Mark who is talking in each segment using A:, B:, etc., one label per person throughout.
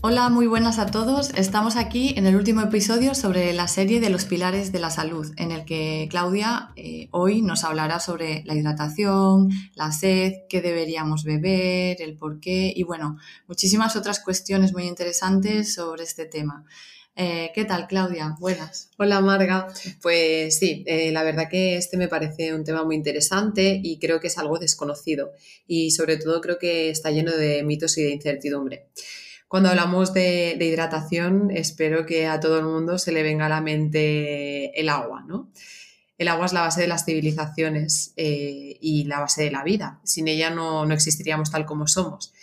A: Hola, muy buenas a todos. Estamos aquí en el último episodio sobre la serie de los pilares de la salud, en el que Claudia eh, hoy nos hablará sobre la hidratación, la sed, qué deberíamos beber, el por qué y bueno, muchísimas otras cuestiones muy interesantes sobre este tema. Eh, ¿Qué tal, Claudia? Buenas.
B: Hola, Marga. Pues sí, eh, la verdad que este me parece un tema muy interesante y creo que es algo desconocido y sobre todo creo que está lleno de mitos y de incertidumbre. Cuando hablamos de, hidratación, espero que a todo el mundo se le venga a la mente el agua, ¿no? El agua es la base de las civilizaciones eh, y la base de la vida. Sin ella no, existiríamos tal como somos.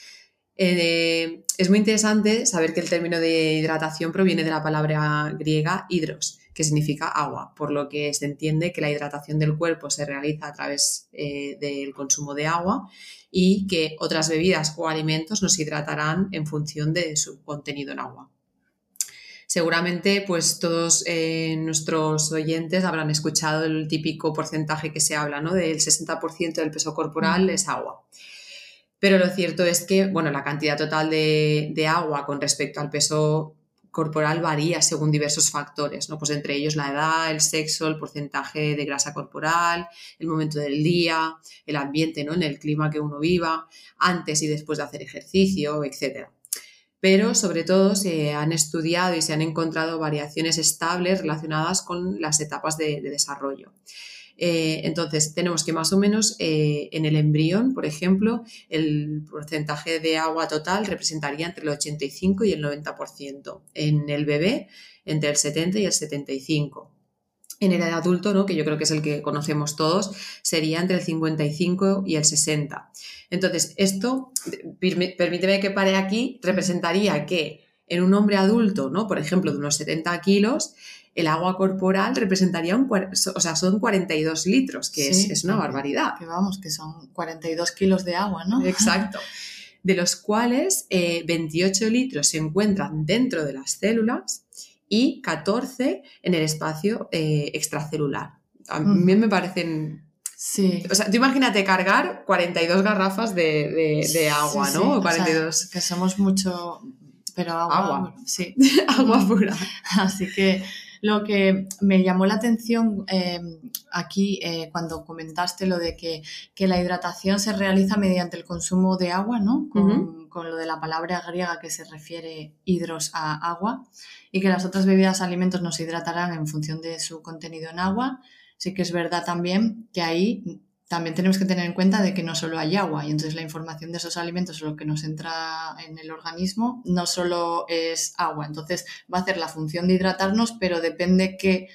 B: Eh, es muy interesante saber que el término de hidratación proviene de la palabra griega hidros, que significa agua, por lo que se entiende que la hidratación del cuerpo se realiza a través eh, del consumo de agua y que otras bebidas o alimentos nos hidratarán en función de su contenido en agua. Seguramente, pues todos eh, nuestros oyentes habrán escuchado el típico porcentaje que se habla, ¿no? Del 60% del peso corporal es agua. Pero lo cierto es que, bueno, la cantidad total de, de agua con respecto al peso corporal varía según diversos factores, ¿no? Pues entre ellos la edad, el sexo, el porcentaje de grasa corporal, el momento del día, el ambiente, ¿no? En el clima que uno viva, antes y después de hacer ejercicio, etc. Pero sobre todo se han estudiado y se han encontrado variaciones estables relacionadas con las etapas de desarrollo. Eh, entonces, tenemos que más o menos eh, en el embrión, por ejemplo, el porcentaje de agua total representaría entre el 85 y el 90%. En el bebé, entre el 70 y el 75. En el adulto, ¿no? que yo creo que es el que conocemos todos, sería entre el 55 y el 60. Entonces, esto, permíteme que pare aquí, representaría que en un hombre adulto, ¿no? por ejemplo, de unos 70 kilos, el agua corporal representaría un, o sea, son 42 litros, que es, una barbaridad.
A: Que vamos, que son 42 kilos de agua, ¿no?
B: Exacto. De los cuales 28 eh, litros se encuentran dentro de las células y 14 en el espacio eh, extracelular. A mí me parecen
A: Sí.
B: O sea, tú imagínate cargar 42 garrafas de, agua, ¿no? 42.
A: que somos mucho, pero agua.
B: Agua.
A: Sí.
B: agua pura.
A: Así que lo que me llamó la atención eh, aquí eh, cuando comentaste lo de que, la hidratación se realiza mediante el consumo de agua, ¿no? Con, lo de la palabra griega que se refiere hidros a agua y que las otras bebidas alimentos nos hidratarán en función de su contenido en agua. Sí que es verdad también que ahí también tenemos que tener en cuenta de que no solo hay agua y entonces la información de esos alimentos, lo que nos entra en el organismo, no solo es agua. Entonces va a hacer la función de hidratarnos, pero depende qué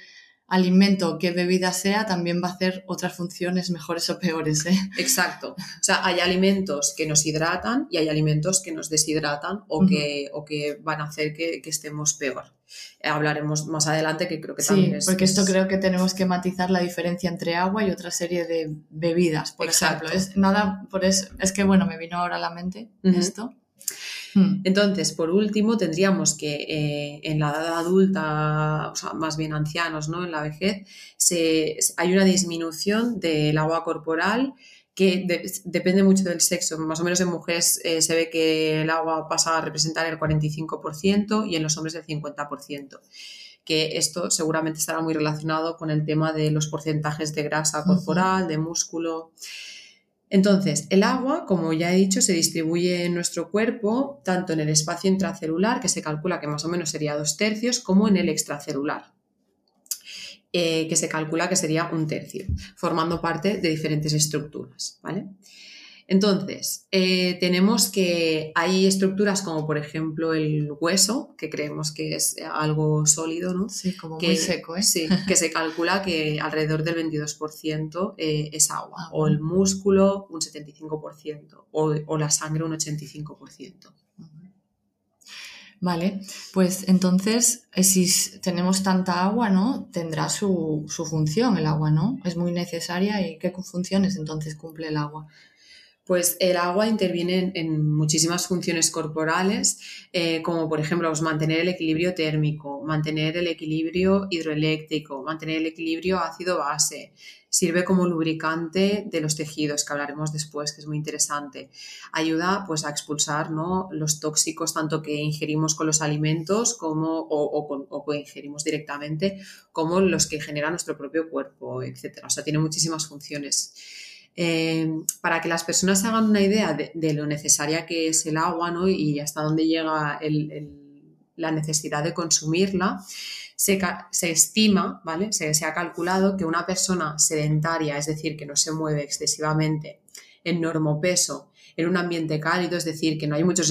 A: alimento o qué bebida sea, también va a hacer otras funciones mejores o peores. ¿eh?
B: Exacto. O sea, hay alimentos que nos hidratan y hay alimentos que nos deshidratan o, que, o que van a hacer que, que estemos peor hablaremos más adelante, que creo que también es.
A: Porque esto creo que tenemos que matizar la diferencia entre agua y otra serie de bebidas, por ejemplo. Es, nada, por eso, es que bueno, me vino ahora a la mente esto.
B: Hmm. Entonces, por último, tendríamos que eh, en la edad adulta, o sea, más bien ancianos, ¿no? En la vejez, se, hay una disminución del agua corporal que depende mucho del sexo. Más o menos en mujeres eh, se ve que el agua pasa a representar el 45% y en los hombres el 50%. Que esto seguramente estará muy relacionado con el tema de los porcentajes de grasa corporal, de músculo. Entonces, el agua, como ya he dicho, se distribuye en nuestro cuerpo tanto en el espacio intracelular, que se calcula que más o menos sería dos tercios, como en el extracelular. Eh, que se calcula que sería un tercio, formando parte de diferentes estructuras, ¿vale? Entonces, eh, tenemos que hay estructuras como por ejemplo el hueso, que creemos que es algo sólido, ¿no?
A: Sí, como
B: que,
A: muy seco, ¿eh?
B: Sí, que se calcula que alrededor del 22% eh, es agua, o el músculo un 75%, o, o la sangre un 85%.
A: Vale, pues entonces, eh, si tenemos tanta agua, ¿no? Tendrá su, su función el agua, ¿no? Es muy necesaria y ¿qué funciones entonces cumple el agua?
B: Pues el agua interviene en, muchísimas funciones corporales, eh, como por ejemplo pues, mantener el equilibrio térmico, mantener el equilibrio hidroeléctrico, mantener el equilibrio ácido-base. Sirve como lubricante de los tejidos, que hablaremos después, que es muy interesante. Ayuda pues, a expulsar ¿no? los tóxicos tanto que ingerimos con los alimentos como, o, o, que ingerimos directamente, como los que genera nuestro propio cuerpo, etc. O sea, tiene muchísimas funciones. Eh, para que las personas se hagan una idea de, lo necesaria que es el agua ¿no? y hasta dónde llega la necesidad de consumirla, se, estima, ¿vale? Se, ha calculado que una persona sedentaria, es decir, que no se mueve excesivamente en normopeso, en un ambiente cálido, es decir, que no hay muchos,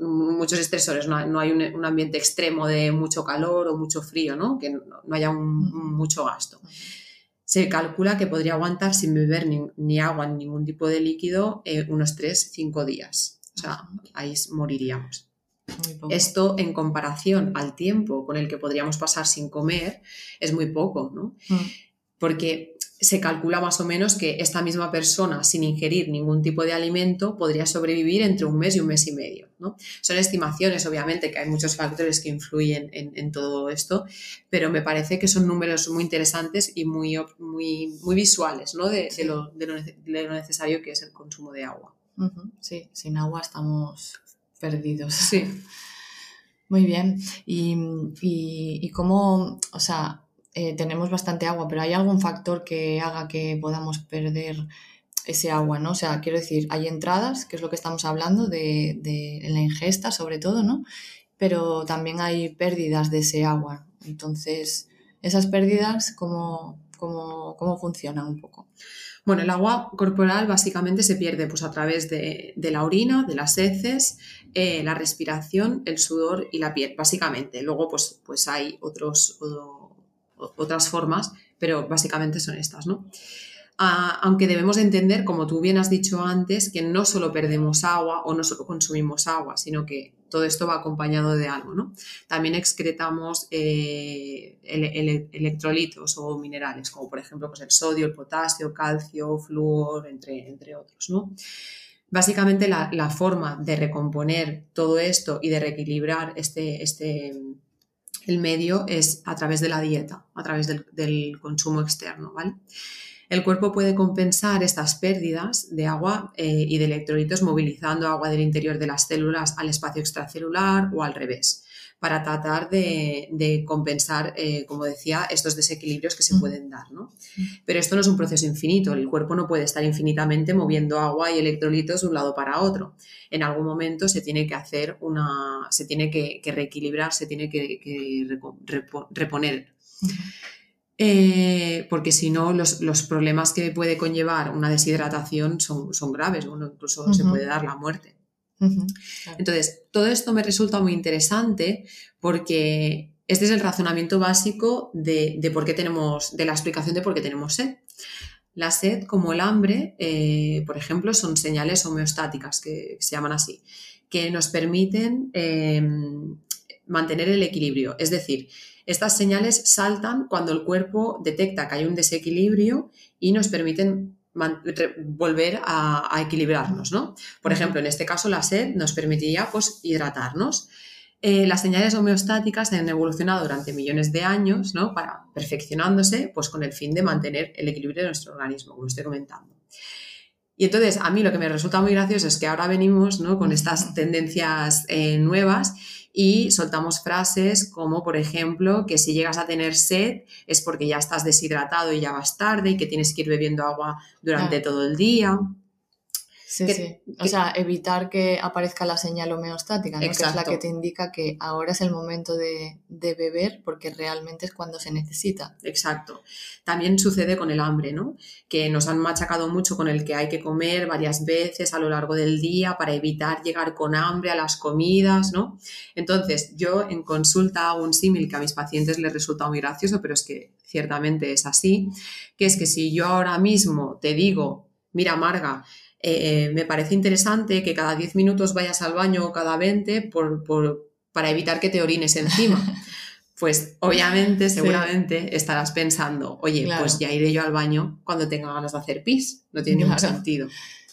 B: muchos estresores no, hay un, ambiente extremo de mucho calor o mucho frío, ¿no? que no, haya mucho gasto se calcula que podría aguantar sin beber ni, agua ni ningún tipo de líquido eh, unos 3-5 días. O sea, ahí moriríamos. Esto en comparación al tiempo con el que podríamos pasar sin comer es muy poco, ¿no? Mm. Porque se calcula más o menos que esta misma persona, sin ingerir ningún tipo de alimento, podría sobrevivir entre un mes y un mes y medio. ¿no? Son estimaciones, obviamente, que hay muchos factores que influyen en, todo esto, pero me parece que son números muy interesantes y muy, muy, muy visuales ¿no? de, lo, necesario que es el consumo de agua.
A: Sí, sin agua estamos perdidos.
B: Sí.
A: Muy bien. Y, y, y cómo, o sea, eh, tenemos bastante agua, pero ¿hay algún factor que haga que podamos perder ese agua, ¿no? O sea, quiero decir, hay entradas, que es lo que estamos hablando de, de la ingesta sobre todo, ¿no? Pero también hay pérdidas de ese agua. Entonces, esas pérdidas, ¿cómo, cómo, cómo funcionan un poco?
B: Bueno, el agua corporal básicamente se pierde pues, a través de, la orina, de las heces, eh, la respiración, el sudor y la piel, básicamente. Luego, pues, pues hay otros, otras formas, pero básicamente son estas, ¿no? Ah, aunque debemos entender, como tú bien has dicho antes, que no solo perdemos agua o no solo consumimos agua, sino que todo esto va acompañado de algo, ¿no? También excretamos eh, electrolitos o minerales, como por ejemplo pues el sodio, el potasio, calcio, flúor, entre, entre otros, ¿no? Básicamente la, la, forma de recomponer todo esto y de reequilibrar este, este, el medio es a través de la dieta, a través del, consumo externo, ¿vale? El cuerpo puede compensar estas pérdidas de agua eh, y de electrolitos movilizando agua del interior de las células al espacio extracelular o al revés para tratar de, compensar, eh, como decía, estos desequilibrios que se pueden dar. ¿no? Pero esto no es un proceso infinito, el cuerpo no puede estar infinitamente moviendo agua y electrolitos de un lado para otro. En algún momento se tiene que hacer una, se tiene que, reequilibrar, se tiene que, reponer. Eh, porque si no, los, problemas que puede conllevar una deshidratación son, son graves, incluso se puede dar la muerte. Entonces, todo esto me resulta muy interesante porque este es el razonamiento básico de, por qué tenemos, de la explicación de por qué tenemos sed. La sed, como el hambre, eh, por ejemplo, son señales homeostáticas, que se llaman así, que nos permiten em, mantener el equilibrio. Es decir, estas señales saltan cuando el cuerpo detecta que hay un desequilibrio y nos permiten volver a, equilibrarnos, ¿no? Por ejemplo, en este caso la sed nos permitiría pues, hidratarnos. Eh, las señales homeostáticas han evolucionado durante millones de años, ¿no? Para perfeccionándose, pues con el fin de mantener el equilibrio de nuestro organismo, como estoy comentando. Y entonces, a mí lo que me resulta muy gracioso es que ahora venimos ¿no? con estas tendencias eh, nuevas y soltamos frases como, por ejemplo, que si llegas a tener sed es porque ya estás deshidratado y ya vas tarde y que tienes que ir bebiendo agua durante todo el día.
A: Sí, sí. O sea, evitar que aparezca la señal homeostática, ¿no? que es la que te indica que ahora es el momento de, beber porque realmente es cuando se necesita.
B: Exacto. También sucede con el hambre, ¿no? Que nos han machacado mucho con el que hay que comer varias veces a lo largo del día para evitar llegar con hambre a las comidas, ¿no? Entonces, yo en consulta hago un símil que a mis pacientes les resulta muy gracioso, pero es que ciertamente es así, que es que si yo ahora mismo te digo, mira, Marga, eh, me parece interesante que cada 10 minutos vayas al baño o cada 20 por, para evitar que te orines encima. Pues obviamente, seguramente estarás pensando, oye, pues ya iré yo al baño cuando tenga ganas de hacer pis. No tiene ningún sentido.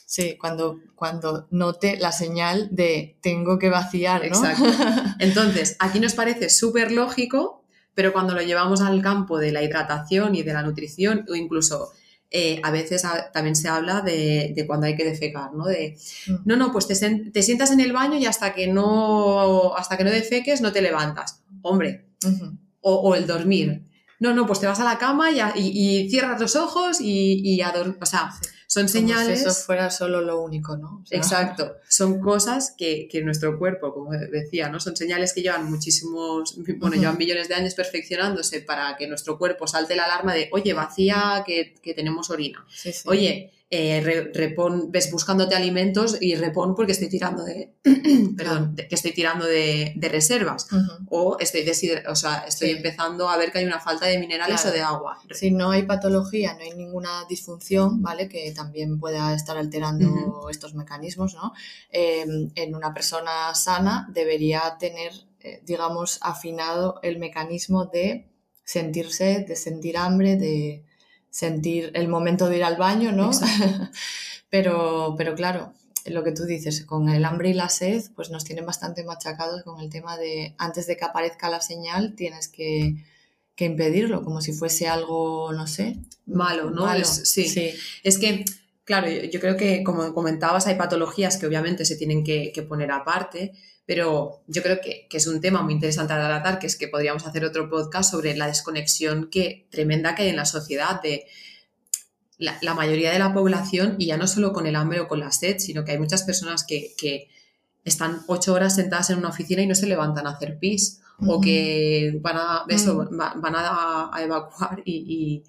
A: Sí, cuando, cuando note la señal de tengo que vaciar, ¿no? Exacto.
B: Entonces, aquí nos parece súper lógico, pero cuando lo llevamos al campo de la hidratación y de la nutrición, o incluso eh, a veces también se habla de, cuando hay que defecar, ¿no? De, mm. no, no, pues te, sientas en el baño y hasta que no, hasta que no defeques no te levantas. Hombre, o, el dormir. No, no, pues te vas a la cama y, cierras los ojos y, a dormir. O sea, son señales.
A: si eso fuera solo lo único, ¿no?
B: Exacto. Son cosas que, nuestro cuerpo, como decía, ¿no? Son señales que llevan muchísimos, bueno, llevan millones de años perfeccionándose para que nuestro cuerpo salte la alarma de, oye, vacía, que, tenemos orina. Oye, eh, repon, ves buscándote alimentos y repon porque estoy tirando de, perdón, que estoy tirando de, reservas o estoy, o sea, estoy empezando a ver que hay una falta de minerales o de agua.
A: Si no hay patología, no hay ninguna disfunción, ¿vale? Que también pueda estar alterando estos mecanismos, ¿no? Em, en una persona sana debería tener, eh, digamos, afinado el mecanismo de sentirse, de sentir hambre, de sentir el momento de ir al baño, ¿no? pero, pero claro, lo que tú dices, con el hambre y la sed, pues nos tienen bastante machacados con el tema de antes de que aparezca la señal tienes que, impedirlo, como si fuese algo, no sé.
B: Malo, ¿no? sí. sí. Es que, claro, yo, creo que, como comentabas, hay patologías que obviamente se tienen que, que poner aparte, pero yo creo que, es un tema muy interesante a tratar, que es que podríamos hacer otro podcast sobre la desconexión que, tremenda que hay en la sociedad de la, mayoría de la población, y ya no solo con el hambre o con la sed, sino que hay muchas personas que, están ocho horas sentadas en una oficina y no se levantan a hacer pis, o que van a, mm. van a, evacuar y,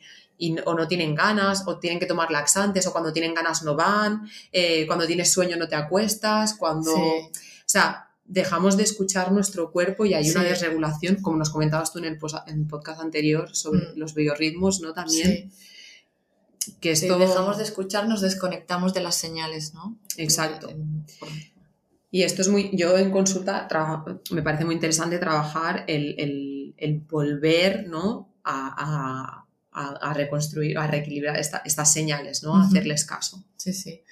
B: o no tienen ganas, o tienen que tomar laxantes, o cuando tienen ganas no van, eh, cuando tienes sueño no te acuestas, cuando... O sea, dejamos de escuchar nuestro cuerpo y hay una desregulación, como nos comentabas tú en el, podcast anterior sobre mm. los biorritmos, ¿no? También.
A: Que esto... dejamos de escuchar, nos desconectamos de las señales, ¿no?
B: Exacto. Y esto es muy, yo en consulta me parece muy interesante trabajar el, volver, ¿no? A, reconstruir, a reequilibrar estas señales, ¿no? A hacerles caso.
A: Sí, sí.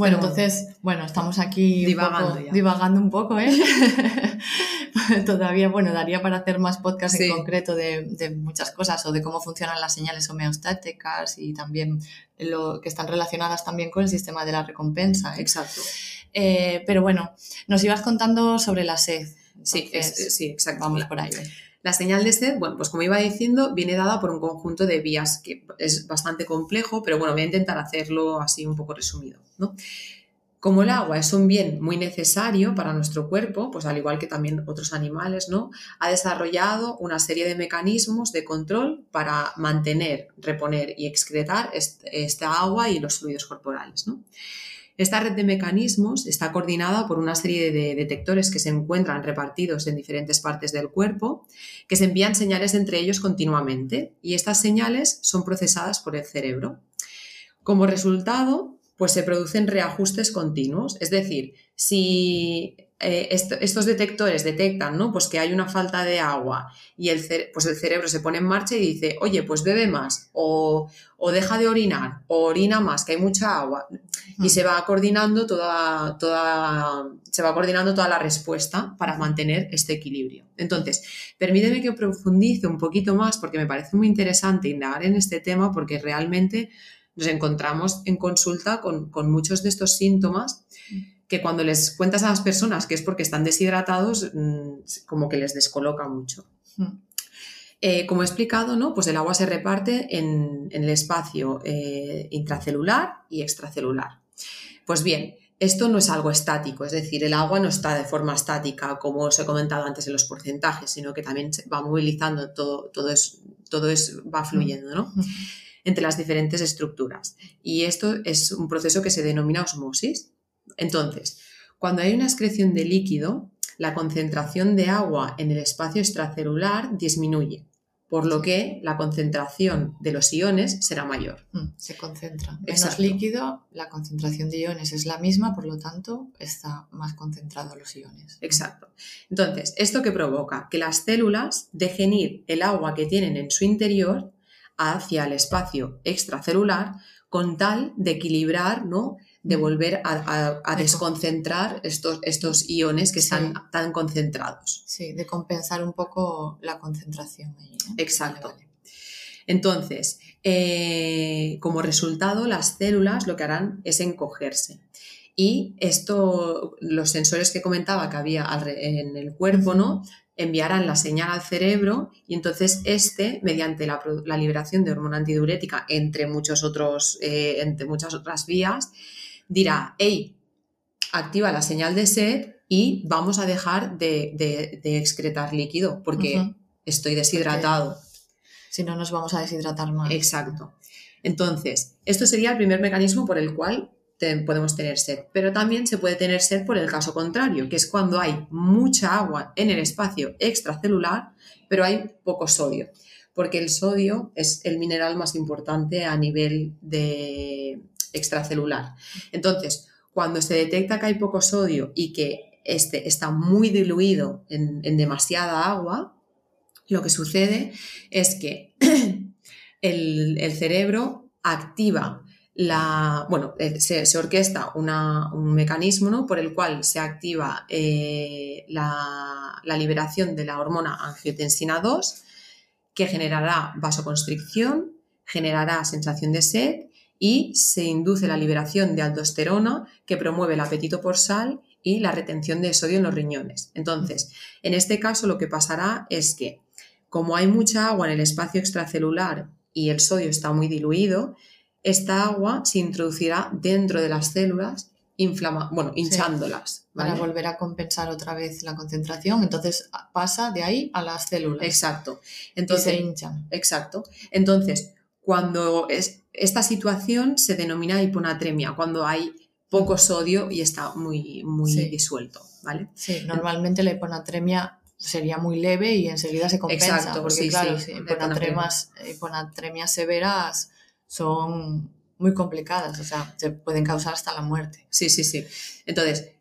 A: Bueno, entonces, bueno, estamos aquí divagando, un poco, ¿eh? Todavía, bueno, daría para hacer más podcasts en concreto de, muchas cosas o de cómo funcionan las señales homeostáticas y también lo que están relacionadas también con el sistema de la recompensa.
B: ¿eh? Exacto.
A: Eh, pero bueno, nos ibas contando sobre la sed.
B: sí, sí, exacto.
A: Vamos por ahí.
B: La señal de sed, bueno, pues como iba diciendo, viene dada por un conjunto de vías que es bastante complejo, pero bueno, voy a intentar hacerlo así un poco resumido, ¿no? Como el agua es un bien muy necesario para nuestro cuerpo, pues al igual que también otros animales, ¿no? Ha desarrollado una serie de mecanismos de control para mantener, reponer y excretar esta agua y los fluidos corporales, ¿no? Esta red de mecanismos está coordinada por una serie de detectores que se encuentran repartidos en diferentes partes del cuerpo, que se envían señales entre ellos continuamente y estas señales son procesadas por el cerebro. Como resultado, pues se producen reajustes continuos, es decir, si eh, estos detectores detectan ¿no? pues que hay una falta de agua y el, pues el cerebro se pone en marcha y dice, oye, pues bebe más o, deja de orinar o orina más, que hay mucha agua. Y se va coordinando toda, toda, se va coordinando toda la respuesta para mantener este equilibrio. Entonces, permíteme que profundice un poquito más porque me parece muy interesante indagar en este tema porque realmente nos encontramos en consulta con, con muchos de estos síntomas que cuando les cuentas a las personas que es porque están deshidratados, mm, como que les descoloca mucho. Hmm. Eh, como he explicado, ¿no? pues el agua se reparte en, el espacio eh, intracelular y extracelular. Pues bien, esto no es algo estático, es decir, el agua no está de forma estática, como os he comentado antes en los porcentajes, sino que también se va movilizando, todo, todo, es, todo es, va fluyendo ¿no? Hmm. entre las diferentes estructuras. Y esto es un proceso que se denomina osmosis. Entonces, cuando hay una excreción de líquido, la concentración de agua en el espacio extracelular disminuye. por lo que la concentración de los iones será mayor.
A: Mm, se concentra. Menos líquido, la concentración de iones es la misma, por lo tanto, está más concentrado los iones.
B: Exacto. Entonces, ¿esto qué provoca? Que las células dejen ir el agua que tienen en su interior hacia el espacio extracelular con tal de equilibrar, ¿no? De mm. volver a, desconcentrar estos, estos iones que están tan concentrados.
A: Sí, de compensar un poco la concentración.
B: Exacto. Entonces, eh, como resultado, las células lo que harán es encogerse. Y esto, los sensores que comentaba que había en el cuerpo, ¿no? enviarán la señal al cerebro y entonces este, mediante la, liberación de hormona antidiurética, entre, muchos otros, eh, entre muchas otras vías, dirá, hey, activa la señal de sed y vamos a dejar de, excretar líquido porque estoy deshidratado.
A: si no, nos vamos a deshidratar más.
B: Exacto. Entonces, esto sería el primer mecanismo por el cual podemos tener sed. Pero también se puede tener sed por el caso contrario, que es cuando hay mucha agua en el espacio extracelular, pero hay poco sodio. Porque el sodio es el mineral más importante a nivel de, extracelular. Entonces, cuando se detecta que hay poco sodio y que este está muy diluido en, demasiada agua, lo que sucede es que el, cerebro activa la, bueno, eh, se, orquesta un mecanismo por el cual se activa eh, la, la, liberación de la hormona angiotensina 2, que generará vasoconstricción, generará sensación de sed y se induce la liberación de aldosterona que promueve el apetito por sal y la retención de sodio en los riñones. Entonces, en este caso lo que pasará es que como hay mucha agua en el espacio extracelular y el sodio está muy diluido, esta agua se introducirá dentro de las células inflama bueno, hinchándolas.
A: Para volver a compensar otra vez la concentración, entonces pasa de ahí a las células.
B: Exacto.
A: Entonces, se hinchan.
B: Exacto. Entonces, cuando es, esta situación se denomina hiponatremia, cuando hay poco sodio y está muy, muy disuelto, ¿vale?
A: Sí, normalmente la hiponatremia sería muy leve y enseguida se compensa, Exacto, porque claro, hiponatremias severas son muy complicadas, o sea, se pueden causar hasta la muerte.
B: Sí, sí, sí. Entonces,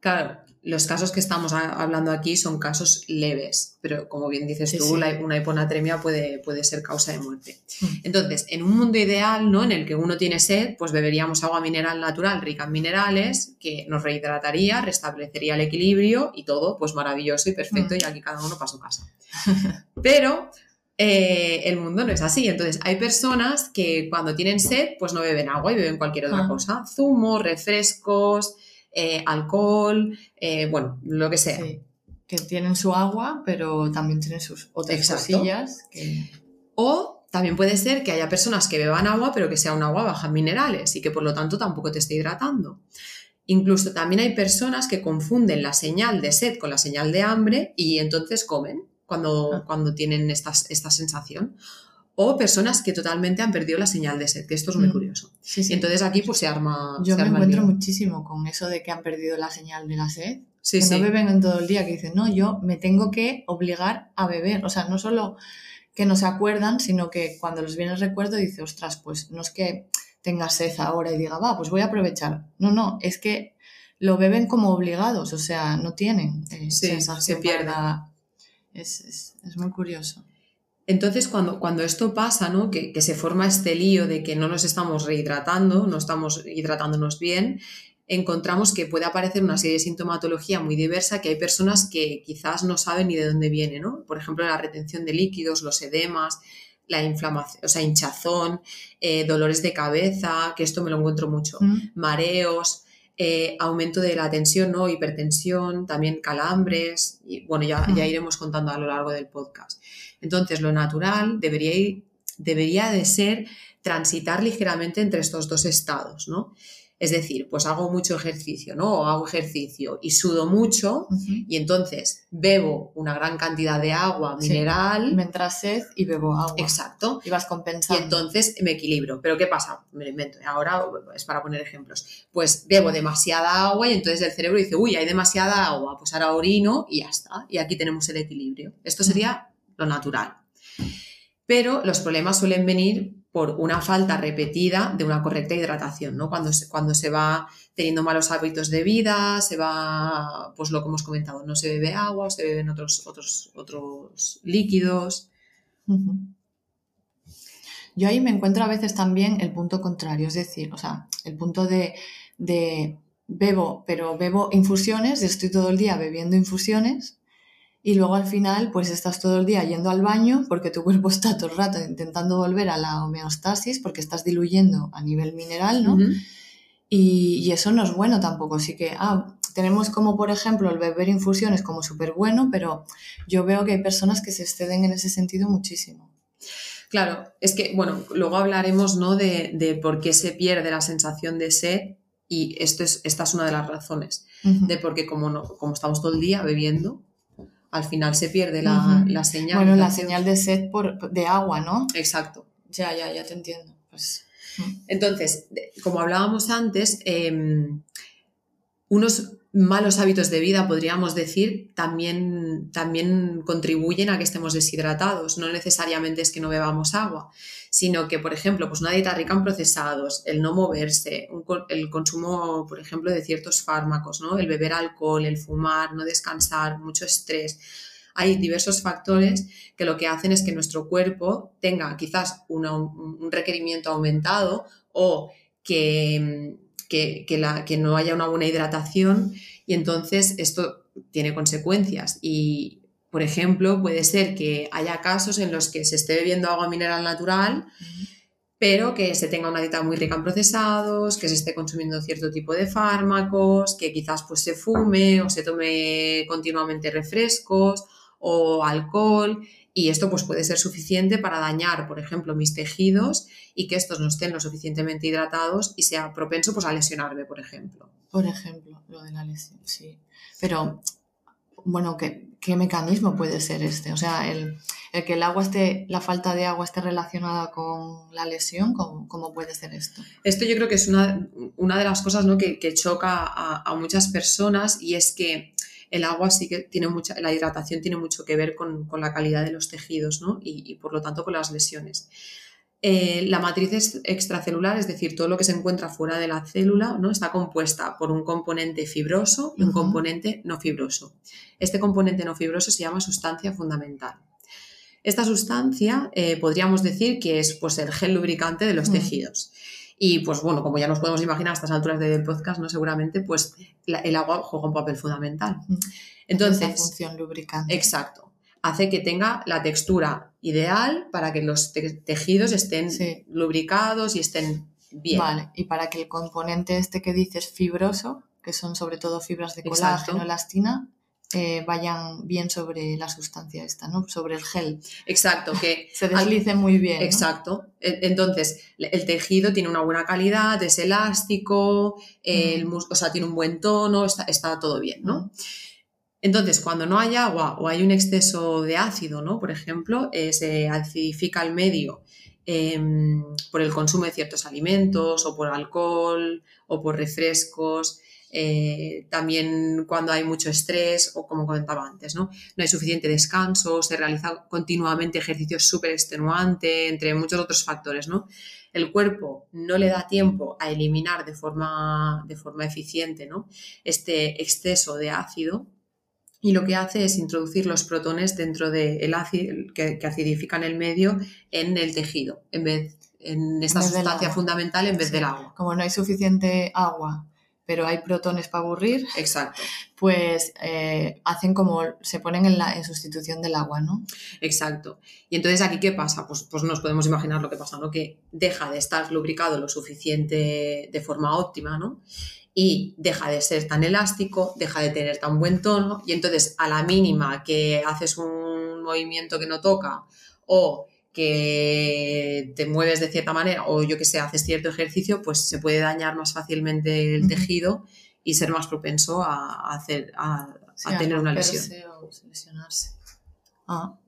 B: claro, los casos que estamos hablando aquí son casos leves, pero como bien dices tú, una hiponatremia puede, puede, ser causa de muerte. Hmm. Entonces, en un mundo ideal, ¿no? En el que uno tiene sed, pues beberíamos agua mineral natural rica en minerales, que nos rehidrataría, restablecería el equilibrio y todo, pues maravilloso y perfecto, hmm. y aquí cada uno para su casa. Pero eh, el mundo no es así. Entonces, hay personas que cuando tienen sed, pues no beben agua y beben cualquier otra ah. cosa. Zumo, refrescos, eh, alcohol, eh, bueno, lo que sea.
A: que tienen su agua, pero también tienen sus otras cosillas.
B: O también puede ser que haya personas que beban agua, pero que sea un agua baja en minerales y que por lo tanto tampoco te esté hidratando. Incluso también hay personas que confunden la señal de sed con la señal de hambre y entonces comen cuando, ah. cuando tienen esta sensación o personas que totalmente han perdido la señal de sed, que esto es muy mm. curioso. Y entonces aquí pues se arma.
A: Yo
B: me
A: encuentro muchísimo con eso de que han perdido la señal de la sed. que no beben en todo el día, que dicen, no, yo me tengo que obligar a beber. O sea, no solo que no se acuerdan, sino que cuando les viene el recuerdo dice, ostras, pues no es que tenga sed ahora y diga, va, pues voy a aprovechar. No, no, es que lo beben como obligados, o sea, no tienen eh,
B: se pierde.
A: es muy curioso.
B: Entonces, cuando, cuando esto pasa, ¿no? Que, se forma este lío de que no nos estamos rehidratando, no estamos hidratándonos bien, encontramos que puede aparecer una serie de sintomatología muy diversa que hay personas que quizás no saben ni de dónde viene, ¿no? Por ejemplo, la retención de líquidos, los edemas, la inflamación, o sea, hinchazón, eh, dolores de cabeza, que esto me lo encuentro mucho, mm. mareos, eh, aumento de la tensión, ¿no? hipertensión, también calambres, y bueno, ya, ya, iremos contando a lo largo del podcast. Entonces, lo natural debería, debería de ser transitar ligeramente entre estos dos estados, ¿no? Es decir, pues hago mucho ejercicio, ¿no? O hago ejercicio y sudo mucho y entonces bebo una gran cantidad de agua mineral.
A: mientras sed y bebo agua.
B: Exacto.
A: Y vas compensando.
B: Y entonces me equilibro. Pero ¿qué pasa? Me lo invento. Ahora es para poner ejemplos. Pues bebo demasiada agua y entonces el cerebro dice, uy, hay demasiada agua, pues ahora orino y ya está. Y aquí tenemos el equilibrio. Esto sería lo natural. Pero los problemas suelen venir por una falta repetida de una correcta hidratación, ¿no? Cuando se, cuando se va teniendo malos hábitos de vida, se va, pues lo que hemos comentado, no se bebe agua, se beben otros, otros, otros líquidos.
A: Yo ahí me encuentro a veces también el punto contrario, es decir, o sea, el punto de, de bebo, pero bebo infusiones, estoy todo el día bebiendo infusiones y luego al final pues estás todo el día yendo al baño porque tu cuerpo está todo el rato intentando volver a la homeostasis porque estás diluyendo a nivel mineral, ¿no? y, eso no es bueno tampoco, así que, ah, tenemos como por ejemplo el beber infusiones como súper bueno, pero yo veo que hay personas que se exceden en ese sentido muchísimo.
B: Claro, es que, bueno, luego hablaremos, ¿no? De, de por qué se pierde la sensación de sed y esto es, esta es una de las razones, de porque como, no, como estamos todo el día bebiendo, al final se pierde la, señal.
A: Bueno, la señal de sed por, de agua, ¿no?
B: Exacto.
A: Ya, ya, ya te entiendo. Pues,
B: mm. Entonces, como hablábamos antes, em, unos malos hábitos de vida, podríamos decir, también, también contribuyen a que estemos deshidratados. No necesariamente es que no bebamos agua, sino que, por ejemplo, pues una dieta rica en procesados, el no moverse, el consumo, por ejemplo, de ciertos fármacos, ¿no? el beber alcohol, el fumar, no descansar, mucho estrés. Hay diversos factores que lo que hacen es que nuestro cuerpo tenga quizás un requerimiento aumentado o que que, la, que no haya una buena hidratación y entonces esto tiene consecuencias. Y, por ejemplo, puede ser que haya casos en los que se esté bebiendo agua mineral natural, pero que se tenga una dieta muy rica en procesados, que se esté consumiendo cierto tipo de fármacos, que quizás pues se fume o se tome continuamente refrescos o alcohol y esto pues puede ser suficiente para dañar, por ejemplo, mis tejidos y que estos no estén lo suficientemente hidratados y sea propenso pues a lesionarme, por ejemplo.
A: Por ejemplo, lo de la lesión, sí. Pero, bueno, ¿qué, qué mecanismo puede ser este? O sea, el, que el agua esté, la falta de agua esté relacionada con la lesión, ¿cómo, puede ser esto?
B: Esto yo creo que es una, una de las cosas ¿no? que, choca a, a muchas personas y es que el agua sí que tiene mucha, la hidratación tiene mucho que ver con, la calidad de los tejidos ¿no? y, por lo tanto con las lesiones. Eh, la matriz extracelular, es decir, todo lo que se encuentra fuera de la célula, ¿no? está compuesta por un componente fibroso y un componente no fibroso. Este componente no fibroso se llama sustancia fundamental. Esta sustancia eh, podríamos decir que es pues, el gel lubricante de los tejidos. Y pues bueno, como ya nos podemos imaginar a estas alturas del podcast, ¿no? Seguramente, pues el agua juega un papel fundamental. Entonces.
A: función lubricante.
B: Exacto. Hace que tenga la textura ideal para que los tejidos estén lubricados y estén bien.
A: Vale, y para que el componente este que dices fibroso, que son sobre todo fibras de colágeno, elastina, eh, vayan bien sobre la sustancia esta, ¿no? Sobre el gel.
B: Exacto, que
A: se deslice muy bien.
B: Exacto. E, entonces, el tejido tiene una buena calidad, es elástico, el o sea, tiene un buen tono, está, todo bien, ¿no? Entonces, cuando no hay agua o hay un exceso de ácido, ¿no? Por ejemplo, eh, se acidifica el medio em, por el consumo de ciertos alimentos o por alcohol o por refrescos. Eh, también cuando hay mucho estrés o como comentaba antes, ¿no? No hay suficiente descanso, se realiza continuamente ejercicio súper extenuante, entre muchos otros factores, ¿no? El cuerpo no le da tiempo a eliminar de forma, de forma eficiente ¿no? este exceso de ácido y lo que hace es introducir los protones dentro del ácido que, que, acidifican el medio en el tejido, en vez en esta sustancia fundamental en vez del agua.
A: Como no hay suficiente agua pero hay protones para aburrir.
B: Exacto.
A: Pues eh, hacen como, se ponen en, la, en sustitución del agua, ¿no?
B: Exacto. Y entonces aquí, ¿qué pasa? Pues, pues nos podemos imaginar lo que pasa, ¿no? Que deja de estar lubricado lo suficiente de forma óptima, ¿no? Y deja de ser tan elástico, deja de tener tan buen tono, y entonces a la mínima que haces un movimiento que no toca o que te mueves de cierta manera o yo que sé, haces cierto ejercicio, pues se puede dañar más fácilmente el tejido y ser más propenso a, hacer, a, tener una lesión.
A: O lesionarse. Ah.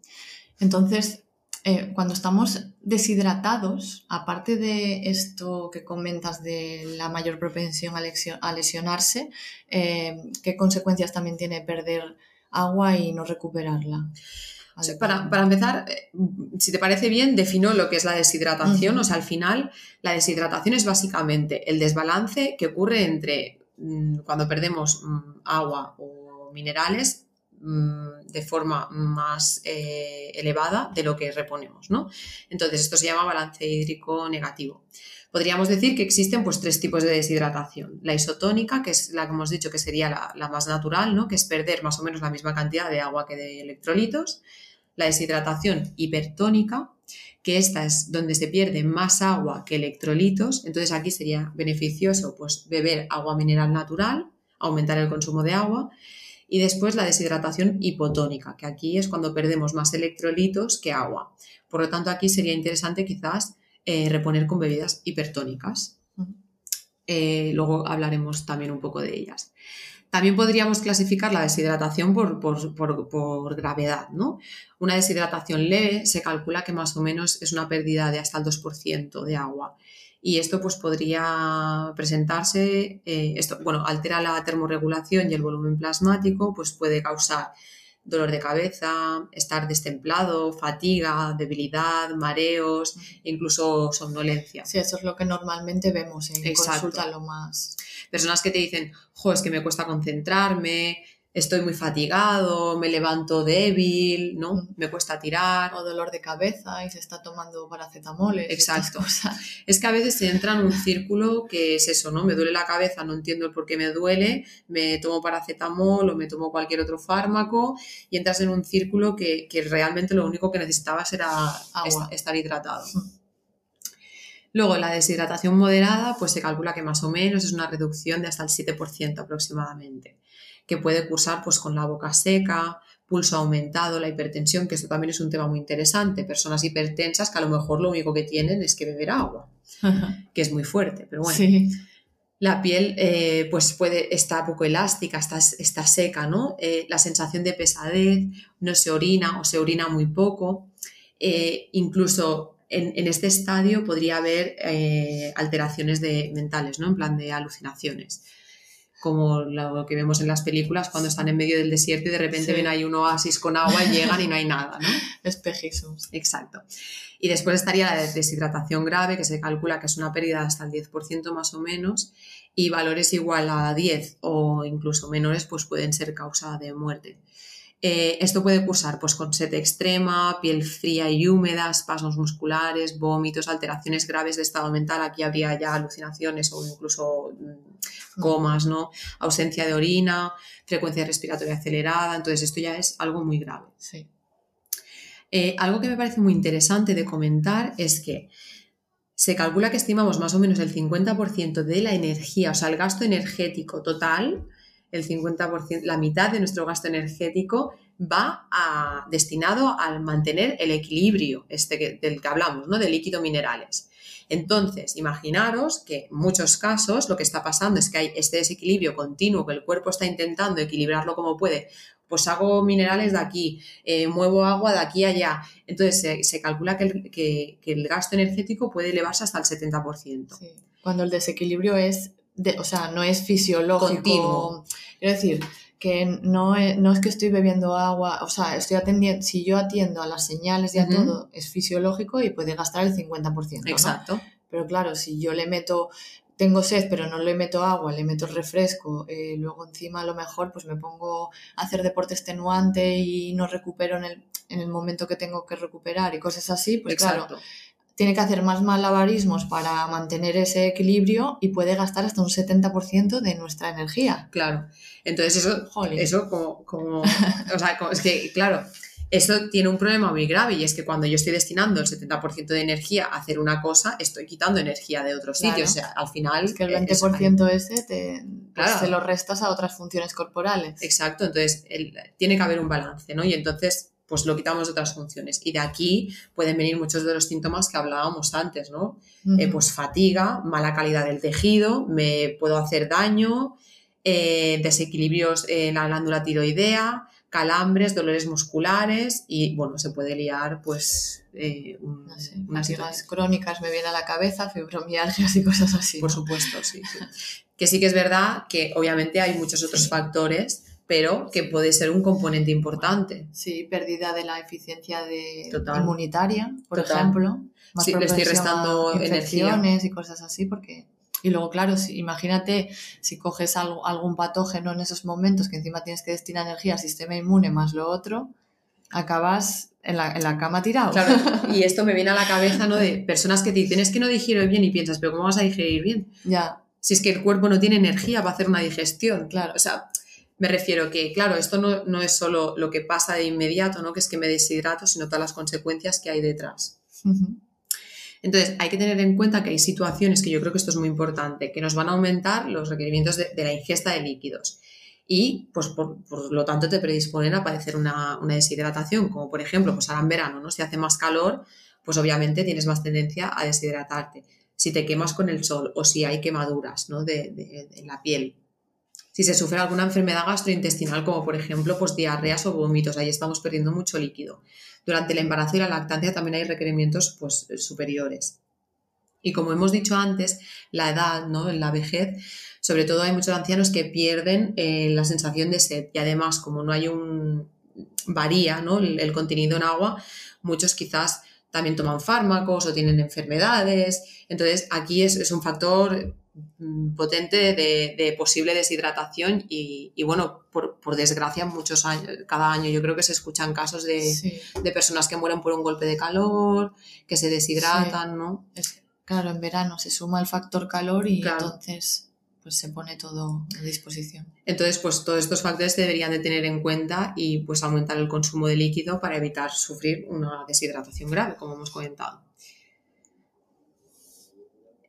A: Entonces, eh, cuando estamos deshidratados, aparte de esto que comentas de la mayor propensión a, lesionarse, eh, ¿qué consecuencias también tiene perder agua y no recuperarla?
B: Para, empezar, eh, si te parece bien, defino lo que es la deshidratación. O sea, al final, la deshidratación es básicamente el desbalance que ocurre entre mm, cuando perdemos mm, agua o minerales mm, de forma más eh, elevada de lo que reponemos, ¿no? Entonces, esto se llama balance hídrico negativo. Podríamos decir que existen pues, tres tipos de deshidratación. La isotónica, que es la que hemos dicho que sería la, más natural, ¿no? que es perder más o menos la misma cantidad de agua que de electrolitos. La deshidratación hipertónica, que esta es donde se pierde más agua que electrolitos. Entonces aquí sería beneficioso pues, beber agua mineral natural, aumentar el consumo de agua. Y después la deshidratación hipotónica, que aquí es cuando perdemos más electrolitos que agua. Por lo tanto, aquí sería interesante quizás eh, reponer con bebidas hipertónicas. Eh, luego hablaremos también un poco de ellas. También podríamos clasificar la deshidratación por, por, gravedad. ¿no? Una deshidratación leve se calcula que más o menos es una pérdida de hasta el 2% de agua. Y esto pues, podría presentarse, eh, esto, bueno, altera la termorregulación y el volumen plasmático, pues puede causar dolor de cabeza, estar destemplado, fatiga, debilidad, mareos, incluso somnolencia.
A: Sí, eso es lo que normalmente vemos en consulta lo más.
B: Personas que te dicen, jo, es que me cuesta concentrarme, estoy muy fatigado, me levanto débil, ¿no? Me cuesta tirar.
A: O dolor de cabeza y se está tomando paracetamol.
B: Exacto. Es que a veces se entra en un círculo que es eso, ¿no? Me duele la cabeza, no entiendo el por qué me duele, me tomo paracetamol o me tomo cualquier otro fármaco y entras en un círculo que, realmente lo único que necesitabas era estar hidratado. Luego, la deshidratación moderada, pues se calcula que más o menos es una reducción de hasta el 7% aproximadamente que puede cursar pues, con la boca seca, pulso aumentado, la hipertensión, que esto también es un tema muy interesante. Personas hipertensas que a lo mejor lo único que tienen es que beber agua, que es muy fuerte, pero bueno. La piel eh, pues puede estar poco elástica, está, está seca, ¿no? Eh, la sensación de pesadez, no se orina o se orina muy poco. Eh, incluso en, en, este estadio podría haber alteraciones de, mentales, ¿no? En plan de alucinaciones como lo que vemos en las películas cuando están en medio del desierto y de repente ven ahí un oasis con agua y llegan y no hay nada, ¿no?
A: Espejismos.
B: Exacto. Y después estaría la deshidratación grave, que se calcula que es una pérdida hasta el 10% más o menos, y valores igual a 10 o incluso menores, pues pueden ser causa de muerte. Eh, esto puede cursar pues, con sed extrema, piel fría y húmeda, espasmos musculares, vómitos, alteraciones graves de estado mental. Aquí habría ya alucinaciones o incluso mm, comas, ¿no? Ausencia de orina, frecuencia respiratoria acelerada. Entonces, esto ya es algo muy grave. Eh, algo que me parece muy interesante de comentar es que se calcula que estimamos más o menos el 50% de la energía, o sea, el gasto energético total el 50%, la mitad de nuestro gasto energético va destinado al mantener el equilibrio este del que hablamos, ¿no? de líquido minerales. Entonces, imaginaros que en muchos casos lo que está pasando es que hay este desequilibrio continuo, que el cuerpo está intentando equilibrarlo como puede. Pues hago minerales de aquí, eh, muevo agua de aquí allá. Entonces, se, calcula que el, que, el, gasto energético puede elevarse hasta el 70%.
A: Cuando el desequilibrio es o sea, no es fisiológico.
B: Continuo.
A: Quiero decir, que no es, no es que estoy bebiendo agua, o sea, estoy atendiendo, si yo atiendo a las señales y a todo, es fisiológico y puede gastar el 50%.
B: Exacto.
A: Pero claro, si yo le meto, tengo sed, pero no le meto agua, le meto refresco, eh, luego encima a lo mejor pues me pongo a hacer deporte extenuante y no recupero en el, en el momento que tengo que recuperar y cosas así, pues claro, tiene que hacer más malabarismos para mantener ese equilibrio y puede gastar hasta un 70% de nuestra energía.
B: Claro. Entonces eso, eso como, como o sea, es que, claro, eso tiene un problema muy grave y es que cuando yo estoy destinando el 70% de energía a hacer una cosa, estoy quitando energía de otros sitios. O sea, al final...
A: Es que el 20% ese te, pues, lo restas a otras funciones corporales.
B: Exacto, entonces tiene que haber un balance, ¿no? Y entonces pues lo quitamos de otras funciones. Y de aquí pueden venir muchos de los síntomas que hablábamos antes, ¿no? Eh, pues fatiga, mala calidad del tejido, me puedo hacer daño, eh, desequilibrios en la glándula tiroidea, calambres, dolores musculares y, bueno, se puede liar, pues, eh,
A: unas crónicas me viene a la cabeza, fibromialgias y cosas así.
B: Por supuesto, sí, sí. que sí que es verdad que obviamente hay muchos otros factores pero que puede ser un componente importante.
A: Sí, pérdida de la eficiencia de inmunitaria, por ejemplo.
B: Más sí, le estoy restando energía.
A: y cosas así, porque y luego, claro, si, imagínate si coges algo, algún patógeno en esos momentos que encima tienes que destinar energía al sistema inmune más lo otro, acabas en la, en la cama tirado.
B: Claro, y esto me viene a la cabeza, ¿no? De personas que te dicen, es que no digiero bien y piensas, pero ¿cómo vas a digerir bien?
A: Ya.
B: Si es que el cuerpo no tiene energía para hacer una digestión.
A: Claro.
B: O sea, me refiero que, claro, esto no, no es solo lo que pasa de inmediato, ¿no? Que es que me deshidrato, sino todas las consecuencias que hay detrás. Entonces, hay que tener en cuenta que hay situaciones, que yo creo que esto es muy importante, que nos van a aumentar los requerimientos de, la ingesta de líquidos y, pues, por, lo tanto, te predisponen a padecer una, deshidratación, como por ejemplo, pues ahora en verano, ¿no? Si hace más calor, pues obviamente tienes más tendencia a deshidratarte. Si te quemas con el sol o si hay quemaduras, ¿no? de, de la piel. Si se sufre alguna enfermedad gastrointestinal, como por ejemplo, pues diarreas o vómitos, ahí estamos perdiendo mucho líquido. Durante el embarazo y la lactancia también hay requerimientos pues, superiores. Y como hemos dicho antes, la edad, ¿no? En la vejez, sobre todo hay muchos ancianos que pierden eh, la sensación de sed y además como no hay un varía ¿no? el, contenido en agua, muchos quizás también toman fármacos o tienen enfermedades. Entonces aquí es un factor potente de, posible deshidratación y, bueno, por, desgracia, muchos años, cada año yo creo que se escuchan casos de, personas que mueren por un golpe de calor, que se deshidratan, ¿no?
A: claro, en verano se suma el factor calor y entonces pues se pone todo a disposición.
B: Entonces, pues todos estos factores se deberían de tener en cuenta y pues aumentar el consumo de líquido para evitar sufrir una deshidratación grave, como hemos comentado.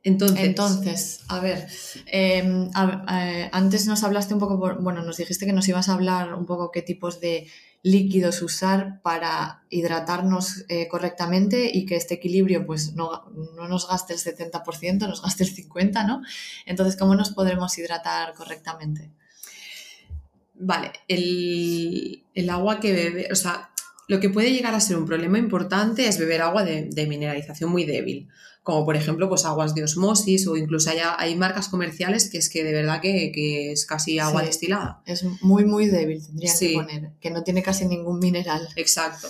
A: Entonces, a ver, em, antes nos hablaste un poco, bueno, nos dijiste que nos ibas a hablar un poco qué tipos de líquidos usar para hidratarnos eh, correctamente y que este equilibrio pues no, nos gaste el 70%, nos gaste el 50%, ¿no? Entonces, ¿cómo nos podremos hidratar correctamente?
B: Vale, el, agua que bebe, o sea, lo que puede llegar a ser un problema importante es beber agua de mineralización muy débil como por ejemplo pues aguas de osmosis o incluso hay, hay marcas comerciales que es que de verdad que, es casi agua destilada.
A: Es muy muy débil, tendría que poner, que no tiene casi ningún mineral.
B: Exacto.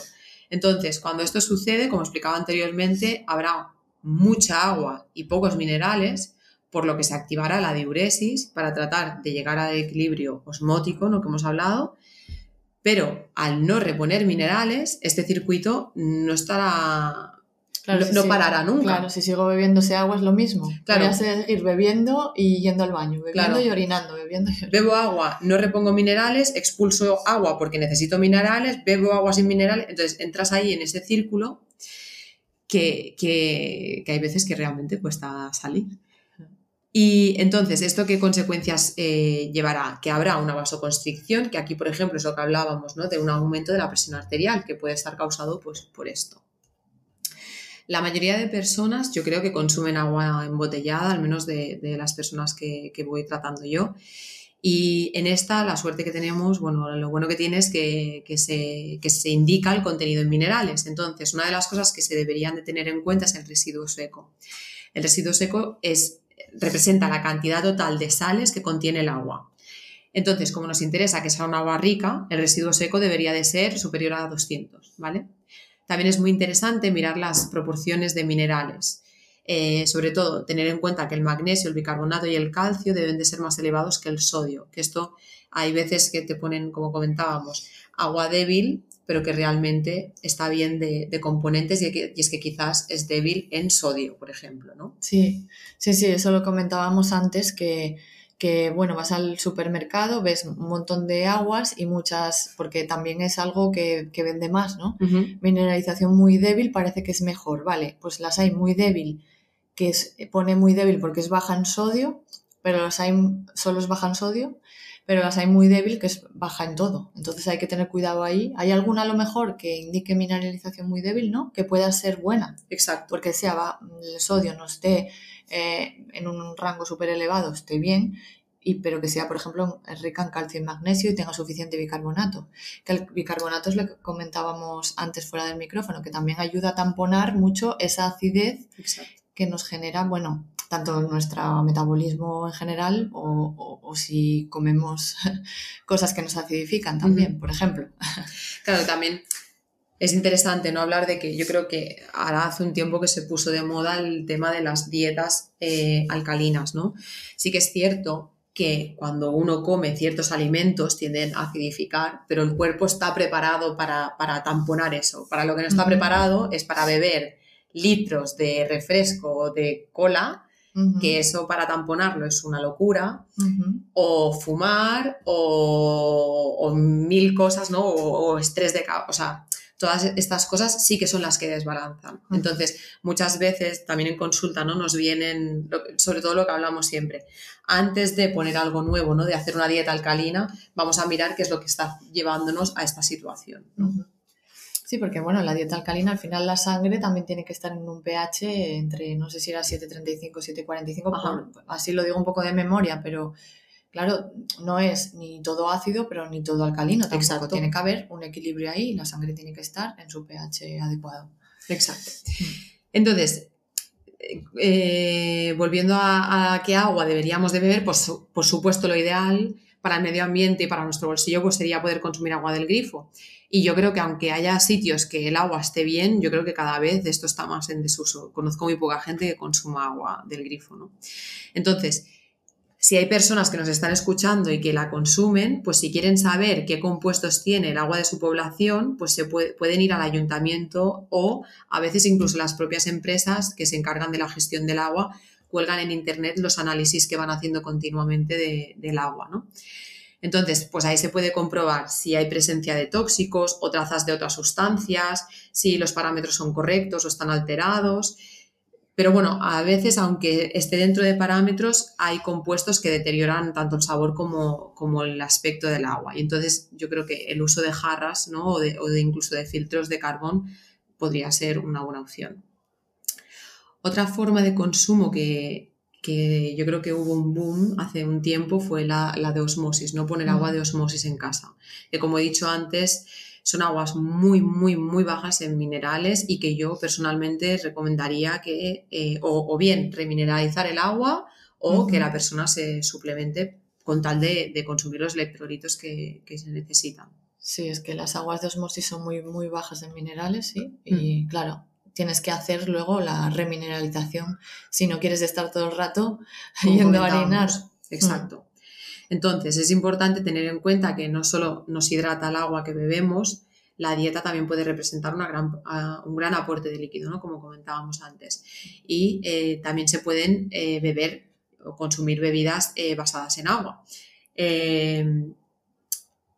B: Entonces, cuando esto sucede, como explicaba anteriormente, habrá mucha agua y pocos minerales, por lo que se activará la diuresis para tratar de llegar al equilibrio osmótico, ¿no? que hemos hablado, pero al no reponer minerales, este circuito no estará no, parará nunca.
A: Claro, si sigo bebiendo ese agua es lo mismo. Claro. Voy a seguir bebiendo y yendo al baño, bebiendo y orinando, bebiendo y
B: Bebo agua, no repongo minerales, expulso agua porque necesito minerales, bebo agua sin minerales, entonces entras ahí en ese círculo que, hay veces que realmente cuesta salir. Y entonces, ¿esto qué consecuencias eh, llevará? Que habrá una vasoconstricción, que aquí, por ejemplo, es lo que hablábamos, ¿no? De un aumento de la presión arterial, que puede estar causado pues, por esto. La mayoría de personas yo creo que consumen agua embotellada, al menos de, las personas que, voy tratando yo. Y en esta, la suerte que tenemos, bueno, lo bueno que tiene es que, se, se, indica el contenido en minerales. Entonces, una de las cosas que se deberían de tener en cuenta es el residuo seco. El residuo seco es, representa la cantidad total de sales que contiene el agua. Entonces, como nos interesa que sea un agua rica, el residuo seco debería de ser superior a 200, ¿vale? También es muy interesante mirar las proporciones de minerales. Eh, sobre todo, tener en cuenta que el magnesio, el bicarbonato y el calcio deben de ser más elevados que el sodio, que esto hay veces que te ponen, como comentábamos, agua débil, pero que realmente está bien de, componentes y, y, es que quizás es débil en sodio, por ejemplo, ¿no?
A: Sí, sí, sí, eso lo comentábamos antes, que que bueno, vas al supermercado, ves un montón de aguas y muchas, porque también es algo que, vende más, ¿no? Mineralización muy débil parece que es mejor, vale, pues las hay muy débil, que es, pone muy débil porque es baja en sodio, pero las hay, solo es baja en sodio, pero las hay muy débil que es baja en todo. Entonces hay que tener cuidado ahí. Hay alguna a lo mejor que indique mineralización muy débil, ¿no? Que pueda ser buena.
B: Exacto.
A: Porque sea el sodio no esté eh, en un rango súper elevado esté bien, y, pero que sea, por ejemplo, rica en calcio y magnesio y tenga suficiente bicarbonato. Que el bicarbonato es lo que comentábamos antes fuera del micrófono, que también ayuda a tamponar mucho esa acidez que nos genera, bueno, tanto nuestro metabolismo en general o, si comemos cosas que nos acidifican también, por ejemplo.
B: Claro, también es interesante no hablar de que yo creo que ahora hace un tiempo que se puso de moda el tema de las dietas eh, alcalinas, ¿no? Sí que es cierto que cuando uno come ciertos alimentos tienden a acidificar, pero el cuerpo está preparado para, tamponar eso. Para lo que no está preparado es para beber litros de refresco o de cola, que eso para tamponarlo es una locura, o fumar, o, mil cosas, ¿no? O, estrés de... O sea, todas estas cosas sí que son las que desbalanzan. Entonces, muchas veces también en consulta ¿no? nos vienen, sobre todo lo que hablamos siempre, antes de poner algo nuevo, ¿no? de hacer una dieta alcalina, vamos a mirar qué es lo que está llevándonos a esta situación.
A: Sí, porque bueno, la dieta alcalina al final la sangre también tiene que estar en un pH entre, no sé si era 7,35, 7,45, así lo digo un poco de memoria, pero claro, no es ni todo ácido, pero ni todo alcalino. Tampoco tiene que haber un equilibrio ahí y la sangre tiene que estar en su pH adecuado.
B: Exacto. Mm. Entonces, eh, volviendo a, qué agua deberíamos de beber, pues por supuesto lo ideal para el medio ambiente y para nuestro bolsillo pues sería poder consumir agua del grifo. Y yo creo que aunque haya sitios que el agua esté bien, yo creo que cada vez esto está más en desuso. Conozco muy poca gente que consuma agua del grifo, ¿no? Entonces, si hay personas que nos están escuchando y que la consumen, pues si quieren saber qué compuestos tiene el agua de su población, pues se pueden ir al ayuntamiento o a veces incluso las propias empresas que se encargan de la gestión del agua cuelgan en internet los análisis que van haciendo continuamente del agua, ¿no? Entonces, pues ahí se puede comprobar si hay presencia de tóxicos o trazas de otras sustancias, si los parámetros son correctos o están alterados pero bueno, a veces, aunque esté dentro de parámetros, hay compuestos que deterioran tanto el sabor como, como el aspecto del agua. Y entonces yo creo que el uso de jarras ¿no? o, de, incluso de filtros de carbón podría ser una buena opción. Otra forma de consumo que, yo creo que hubo un boom hace un tiempo fue la, la de osmosis, no poner agua de osmosis en casa. Que como he dicho antes, son aguas muy, muy, muy bajas en minerales y que yo personalmente recomendaría que eh, o, bien remineralizar el agua o que la persona se suplemente con tal de, consumir los electrolitos que, se necesitan.
A: Sí, es que las aguas de osmosis son muy, muy bajas en minerales, sí. Y mm. claro, tienes que hacer luego la remineralización si no quieres estar todo el rato yendo a orinar.
B: Exacto. Entonces, es importante tener en cuenta que no solo nos hidrata el agua que bebemos, la dieta también puede representar una gran, un gran aporte de líquido, ¿no? como comentábamos antes. Y eh, también se pueden eh, beber o consumir bebidas eh, basadas en agua.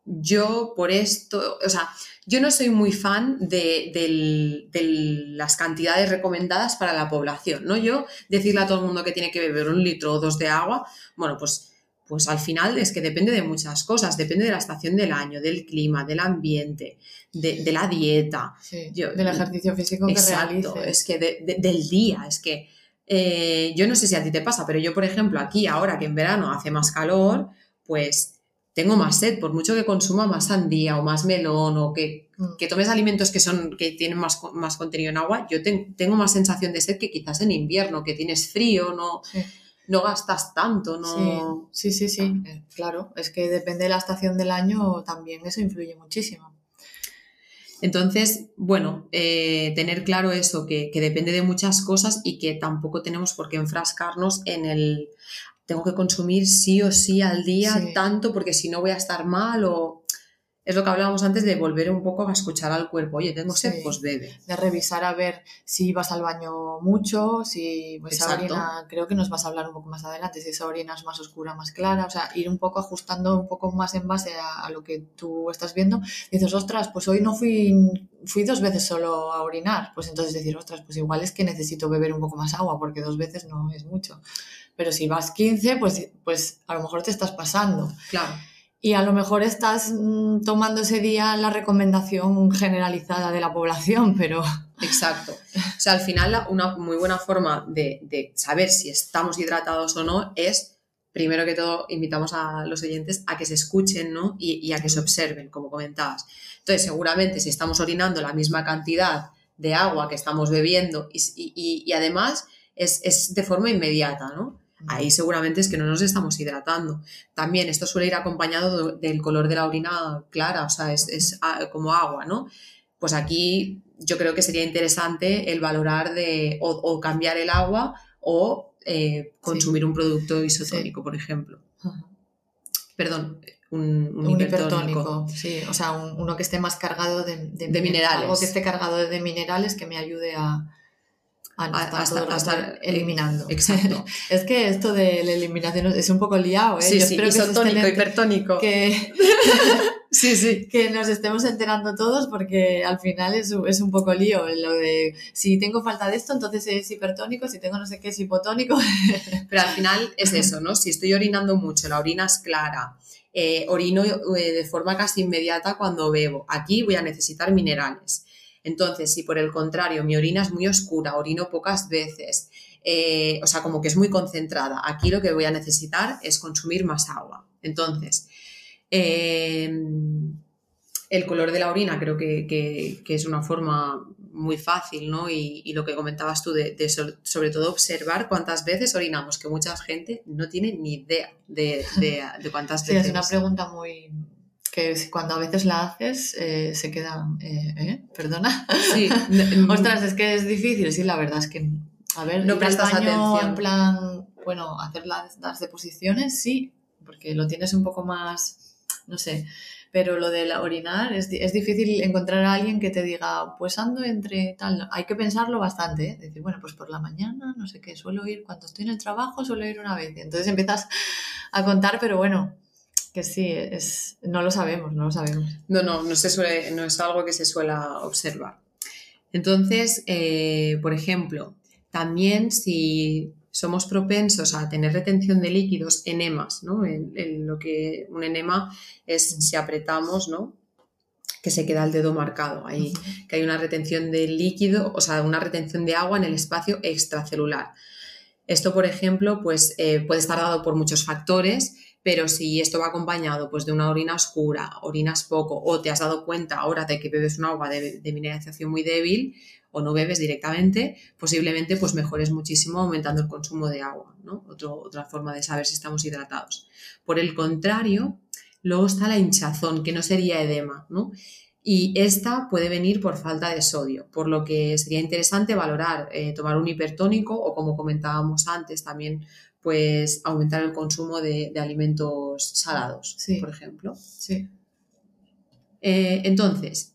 B: Yo por esto, o sea, yo no soy muy fan de, de, las cantidades recomendadas para la población, ¿no? Yo decirle a todo el mundo que tiene que beber un litro o dos de agua, bueno, pues pues al final es que depende de muchas cosas, depende de la estación del año, del clima, del ambiente, de, la dieta.
A: del ejercicio físico que exacto,
B: Es que del día, es que eh, yo no sé si a ti te pasa, pero yo, por ejemplo, aquí ahora que en verano hace más calor, pues tengo más sed, por mucho que consuma más sandía o más melón o que, mm. tomes alimentos que, son, que tienen más, más contenido en agua, yo tengo más sensación de sed que quizás en invierno, que tienes frío, no no gastas tanto, ¿no?
A: Sí, sí, sí, eh, claro. Es que depende de la estación del año, también eso influye muchísimo.
B: Entonces, bueno, eh, tener claro eso, que, depende de muchas cosas y que tampoco tenemos por qué enfrascarnos en el tengo que consumir sí o sí al día tanto porque si no voy a estar mal o es lo que hablábamos antes de volver un poco a escuchar al cuerpo. Oye, tengo sed, pues bebe.
A: De revisar a ver si vas al baño mucho, si pues, esa orina, creo que nos vas a hablar un poco más adelante, si esa orina es más oscura, más clara, o sea, ir un poco ajustando un poco más en base a, lo que tú estás viendo. dices, ostras, pues hoy no fui, fui dos veces solo a orinar, pues entonces decir, ostras, pues igual es que necesito beber un poco más agua, porque dos veces no es mucho. Pero si vas 15, pues, pues a lo mejor te estás pasando.
B: Claro
A: y a lo mejor estás mm, tomando ese día la recomendación generalizada de la población, pero...
B: Exacto. O sea, al final una muy buena forma de, saber si estamos hidratados o no es, primero que todo, invitamos a los oyentes a que se escuchen ¿no? y, a que se observen, como comentabas. Entonces, seguramente si estamos orinando la misma cantidad de agua que estamos bebiendo y, y además es, de forma inmediata, ¿no? Ahí seguramente es que no nos estamos hidratando. También esto suele ir acompañado del color de la orina clara, o sea, es, como agua, ¿no? Pues aquí yo creo que sería interesante el valorar de o, cambiar el agua o eh, consumir un producto isotónico, por ejemplo. Perdón, un,
A: hipertónico. Sí, o sea, uno que esté más cargado de, minerales. Algo que esté cargado de minerales que me ayude a, a, estar, eliminando.
B: Exacto.
A: es que esto de la eliminación es un poco liado, ¿eh?
B: Sí, sí, isotónico, hipertónico.
A: Que, sí, sí. que nos estemos enterando todos porque al final es, es un poco lío lo de si tengo falta de esto, entonces es hipertónico, si tengo no sé qué es hipotónico.
B: Pero al final es eso, ¿no? Si estoy orinando mucho, la orina es clara, eh, orino eh, de forma casi inmediata cuando bebo. Aquí voy a necesitar minerales. Entonces, si por el contrario mi orina es muy oscura, orino pocas veces, eh, o sea, como que es muy concentrada, aquí lo que voy a necesitar es consumir más agua. Entonces, em, el color de la orina creo que, es una forma muy fácil, ¿no? Y, lo que comentabas tú de, sobre todo observar cuántas veces orinamos, que mucha gente no tiene ni idea de, cuántas veces.
A: Sí, es una pregunta muy que cuando a veces la haces eh, se queda, eh, ¿eh? ¿Perdona?
B: Sí.
A: Ostras, es que es difícil, sí, la verdad es que, a ver,
B: no prestas atención.
A: En plan, bueno, hacer las, las deposiciones, sí, porque lo tienes un poco más, no sé, pero lo de la orinar es, es, difícil encontrar a alguien que te diga, pues ando entre tal. Hay que pensarlo bastante, ¿eh? decir, bueno, pues por la mañana, no sé qué, suelo ir, cuando estoy en el trabajo, suelo ir una vez. Y entonces empiezas a contar, pero bueno, que sí, es, no lo sabemos, no lo sabemos.
B: No, no, no, se suele, no es algo que se suela observar. Entonces, eh, por ejemplo, también si somos propensos a tener retención de líquidos, enemas, ¿no? En, lo que un enema es si apretamos, ¿no? Que se queda el dedo marcado ahí, que hay una retención de líquido, o sea, una retención de agua en el espacio extracelular. Esto, por ejemplo, pues eh, puede estar dado por muchos factores, pero si esto va acompañado pues, de una orina oscura, orinas poco, o te has dado cuenta ahora de que bebes un agua de, mineralización muy débil, o no bebes directamente, posiblemente pues mejores muchísimo aumentando el consumo de agua, ¿no? otra forma de saber si estamos hidratados. Por el contrario, luego está la hinchazón, que no sería edema, ¿no? Y esta puede venir por falta de sodio, por lo que sería interesante valorar eh, tomar un hipertónico o como comentábamos antes también pues aumentar el consumo de, alimentos salados, por ejemplo.
A: Sí.
B: Eh, entonces,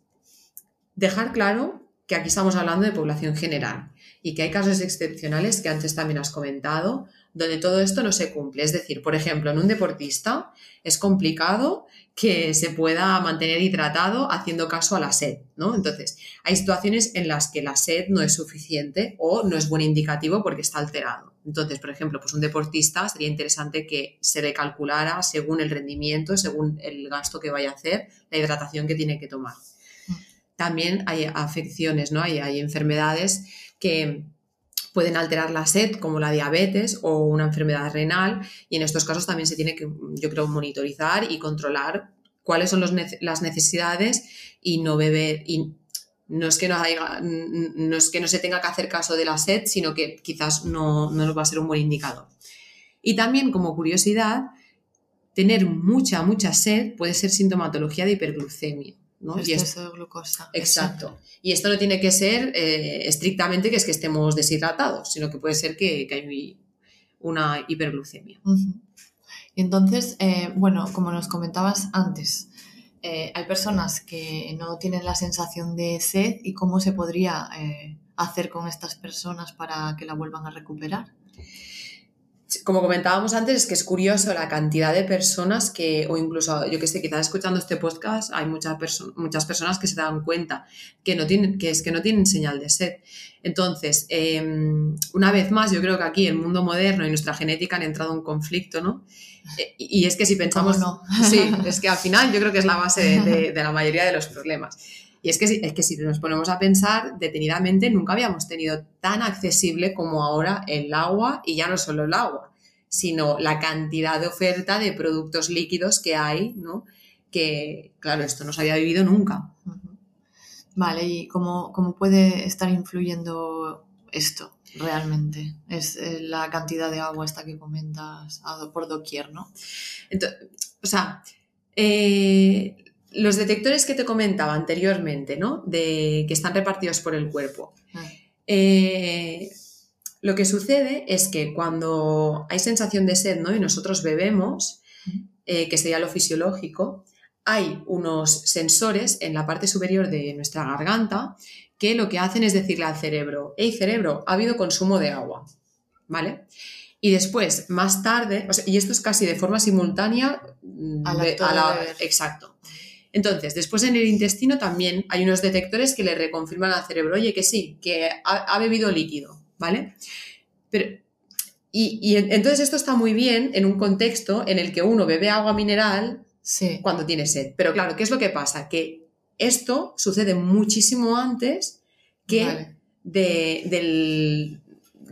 B: dejar claro que aquí estamos hablando de población general y que hay casos excepcionales que antes también has comentado, donde todo esto no se cumple. Es decir, por ejemplo, en un deportista es complicado que se pueda mantener hidratado haciendo caso a la sed, ¿no? Entonces, hay situaciones en las que la sed no es suficiente o no es buen indicativo porque está alterado. Entonces, por ejemplo, pues un deportista sería interesante que se le calculara según el rendimiento, según el gasto que vaya a hacer, la hidratación que tiene que tomar. También hay afecciones, ¿no? Hay, hay enfermedades que pueden alterar la sed, como la diabetes o una enfermedad renal, y en estos casos también se tiene que, yo creo, monitorizar y controlar cuáles son las necesidades y no beber. Y no es, que no, no es que no se tenga que hacer caso de la sed, sino que quizás no, no nos va a ser un buen indicador. Y también, como curiosidad, tener mucha, mucha sed puede ser sintomatología de hiperglucemia. ¿no?
A: y de glucosa.
B: Exacto. Y esto no tiene que ser eh, estrictamente que es que estemos deshidratados, sino que puede ser que, hay una hiperglucemia.
A: Y entonces, eh, bueno, como nos comentabas antes, eh, hay personas que no tienen la sensación de sed y cómo se podría hacer con estas personas para que la vuelvan a recuperar
B: como comentábamos antes, es que es curioso la cantidad de personas que, o incluso, yo que sé, quizás escuchando este podcast, hay muchas, muchas personas que se dan cuenta que, no tienen, que es que no tienen señal de sed. Entonces, em, una vez más, yo creo que aquí el mundo moderno y nuestra genética han entrado en conflicto, ¿no? Eh, y es que si pensamos...
A: No?
B: Sí, es que al final yo creo que es la base de, de la mayoría de los problemas. Y es que, es que si nos ponemos a pensar detenidamente, nunca habíamos tenido tan accesible como ahora el agua, y ya no solo el agua, sino la cantidad de oferta de productos líquidos que hay, ¿no? Que, claro, esto no se había vivido nunca.
A: Vale, ¿y cómo, cómo puede estar influyendo esto realmente. Es eh, la cantidad de agua esta que comentas por doquier, ¿no?
B: o sea, eh, los detectores que te comentaba anteriormente, ¿no? De que están repartidos por el cuerpo. Ah. Eh, lo que sucede es que cuando hay sensación de sed, ¿no? Y nosotros bebemos, que sería lo fisiológico, hay unos sensores en la parte superior de nuestra garganta que lo que hacen es decirle al cerebro, hey cerebro, ha habido consumo de agua, ¿vale? Y después, más tarde, y esto es casi de forma simultánea
A: mm, a la,
B: exacto. Entonces, después en el intestino también hay unos detectores que le reconfirman al cerebro, oye, que sí, que ha, bebido líquido, ¿vale? Pero, y, y, entonces esto está muy bien en un contexto en el que uno bebe agua mineral cuando tiene sed. Pero claro, ¿qué es lo que pasa? Que esto sucede muchísimo antes que de,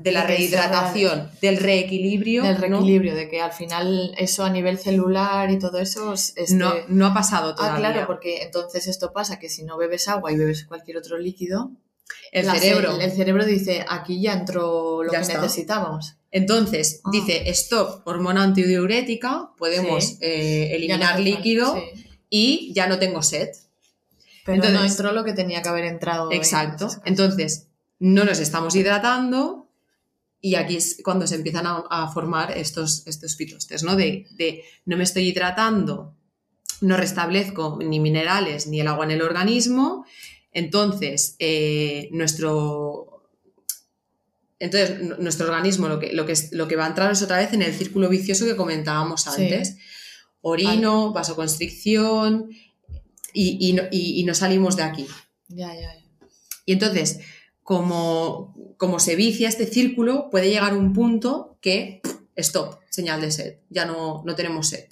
B: la rehidratación, del reequilibrio.
A: Del reequilibrio, de que al final eso a nivel celular y todo eso
B: no, no, ha pasado todavía.
A: Ah, claro, porque entonces esto pasa que si no bebes agua y bebes cualquier otro líquido,
B: el cerebro.
A: El, cerebro dice, aquí ya entró lo que necesitábamos.
B: Entonces, ah. dice, stop, hormona antidiurética, podemos eh, eliminar líquido y ya no tengo sed.
A: Pero no entró lo que tenía que haber entrado.
B: Exacto. Entonces, no nos estamos hidratando y aquí es cuando se empiezan a, formar estos, estos fitostes, ¿no? De, no me estoy hidratando, no restablezco ni minerales ni el agua en el organismo, entonces eh, nuestro... Entonces, nuestro organismo lo que, lo, que, lo que va a entrar es otra vez en el círculo vicioso que comentábamos antes. Orino, vasoconstricción, y, no, salimos de aquí.
A: Ya, ya,
B: Y entonces, como, como se vicia este círculo, puede llegar un punto que, stop, señal de sed, ya no, no tenemos sed.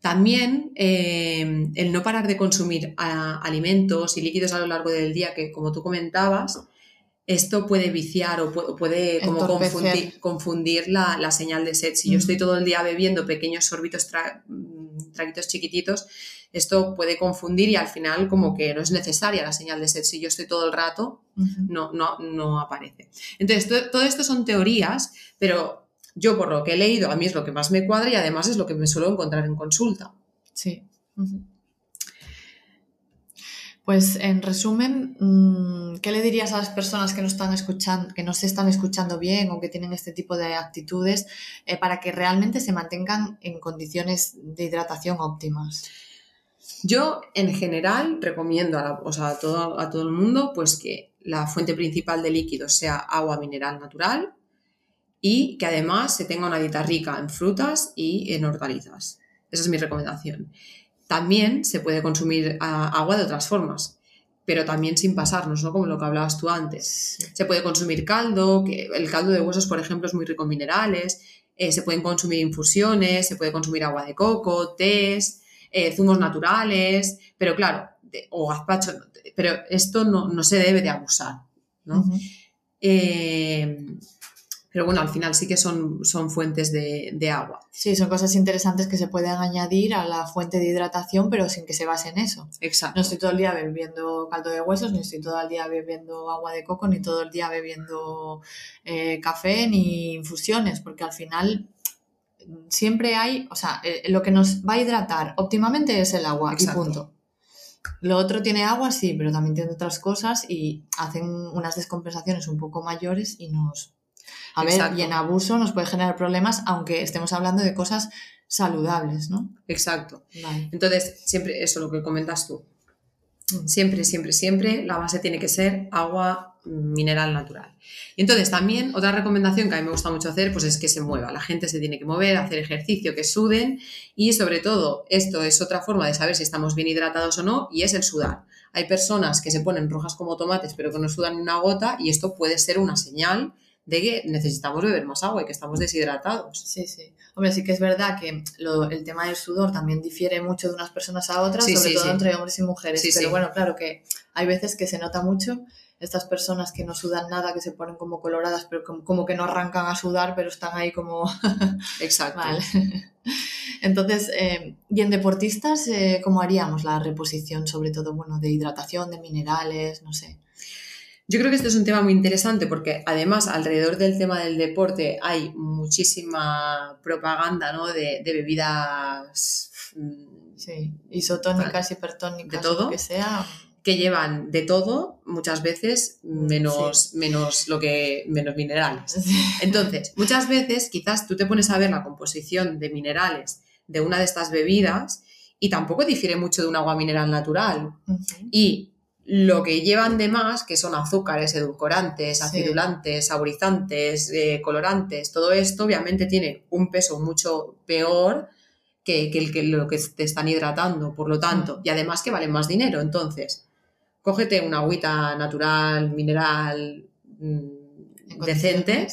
B: También eh, el no parar de consumir alimentos y líquidos a lo largo del día, que como tú comentabas, esto puede viciar o puede, como confundir, la, señal de sed. Si yo estoy todo el día bebiendo pequeños sorbitos, mm, traguitos chiquititos, esto puede confundir y al final como que no es necesaria la señal de sed. Si yo estoy todo el rato, no, no, no aparece. Entonces, todo, esto son teorías, pero yo por lo que he leído, a mí es lo que más me cuadra y además es lo que me suelo encontrar en consulta.
A: Sí. Pues en resumen, mm, ¿qué le dirías a las personas que no están escuchando, que no se están escuchando bien o que tienen este tipo de actitudes eh, para que realmente se mantengan en condiciones de hidratación óptimas?
B: Yo, en general, recomiendo a, todo, a todo el mundo pues que la fuente principal de líquidos sea agua mineral natural y que además se tenga una dieta rica en frutas y en hortalizas. Esa es mi recomendación. También se puede consumir ah, agua de otras formas, pero también sin pasarnos, ¿no? Como lo que hablabas tú antes. Se puede consumir caldo, que el caldo de huesos, por ejemplo, es muy rico en minerales. Eh, se pueden consumir infusiones, se puede consumir agua de coco, tés, eh, zumos naturales, pero claro, o gazpacho, pero esto no, se debe de abusar, ¿no? Eh, pero bueno, al final sí que son, son fuentes de, agua.
A: Sí, son cosas interesantes que se pueden añadir a la fuente de hidratación, pero sin que se base en eso.
B: Exacto.
A: No estoy todo el día bebiendo caldo de huesos, ni estoy todo el día bebiendo agua de coco, ni todo el día bebiendo eh, café, ni infusiones, porque al final siempre hay, o sea, eh, lo que nos va a hidratar óptimamente es el agua y punto. Lo otro tiene agua, sí, pero también tiene otras cosas y hacen unas descompensaciones un poco mayores y nos... A ver, y en abuso nos puede generar problemas, aunque estemos hablando de cosas saludables, ¿no?
B: Exacto. Entonces, siempre eso, lo que comentas tú. Mm. Siempre, siempre, siempre la base tiene que ser agua mineral natural. Y entonces también otra recomendación que a mí me gusta mucho hacer pues es que se mueva, la gente se tiene que mover, hacer ejercicio, que suden y sobre todo esto es otra forma de saber si estamos bien hidratados o no y es el sudar. Hay personas que se ponen rojas como tomates pero que no sudan ni una gota y esto puede ser una señal de que necesitamos beber más agua y que estamos deshidratados.
A: Sí, sí. Hombre, sí que es verdad que el tema del sudor también difiere mucho de unas personas a otras, sobre todo entre hombres y mujeres. pero bueno, claro que hay veces que se nota mucho estas personas que no sudan nada, que se ponen como coloradas, pero como, que no arrancan a sudar, pero están ahí como...
B: Exacto.
A: Entonces, eh, y en deportistas, eh, ¿cómo haríamos la reposición, sobre todo, bueno, de hidratación, de minerales, no sé?
B: Yo creo que este es un tema muy interesante porque además alrededor del tema del deporte hay muchísima propaganda ¿no? de, bebidas
A: mm, sí, isotónicas, hipertónicas,
B: de todo,
A: lo que sea.
B: Que llevan de todo, muchas veces menos, menos lo que menos minerales. Entonces, muchas veces quizás tú te pones a ver la composición de minerales de una de estas bebidas y tampoco difiere mucho de un agua mineral natural. Y lo que llevan de más, que son azúcares, edulcorantes, acidulantes, saborizantes, eh, colorantes, todo esto obviamente tiene un peso mucho peor que, el que lo que te están hidratando, por lo tanto, y además que valen más dinero. Entonces, cógete una agüita natural, mineral, mm, decente,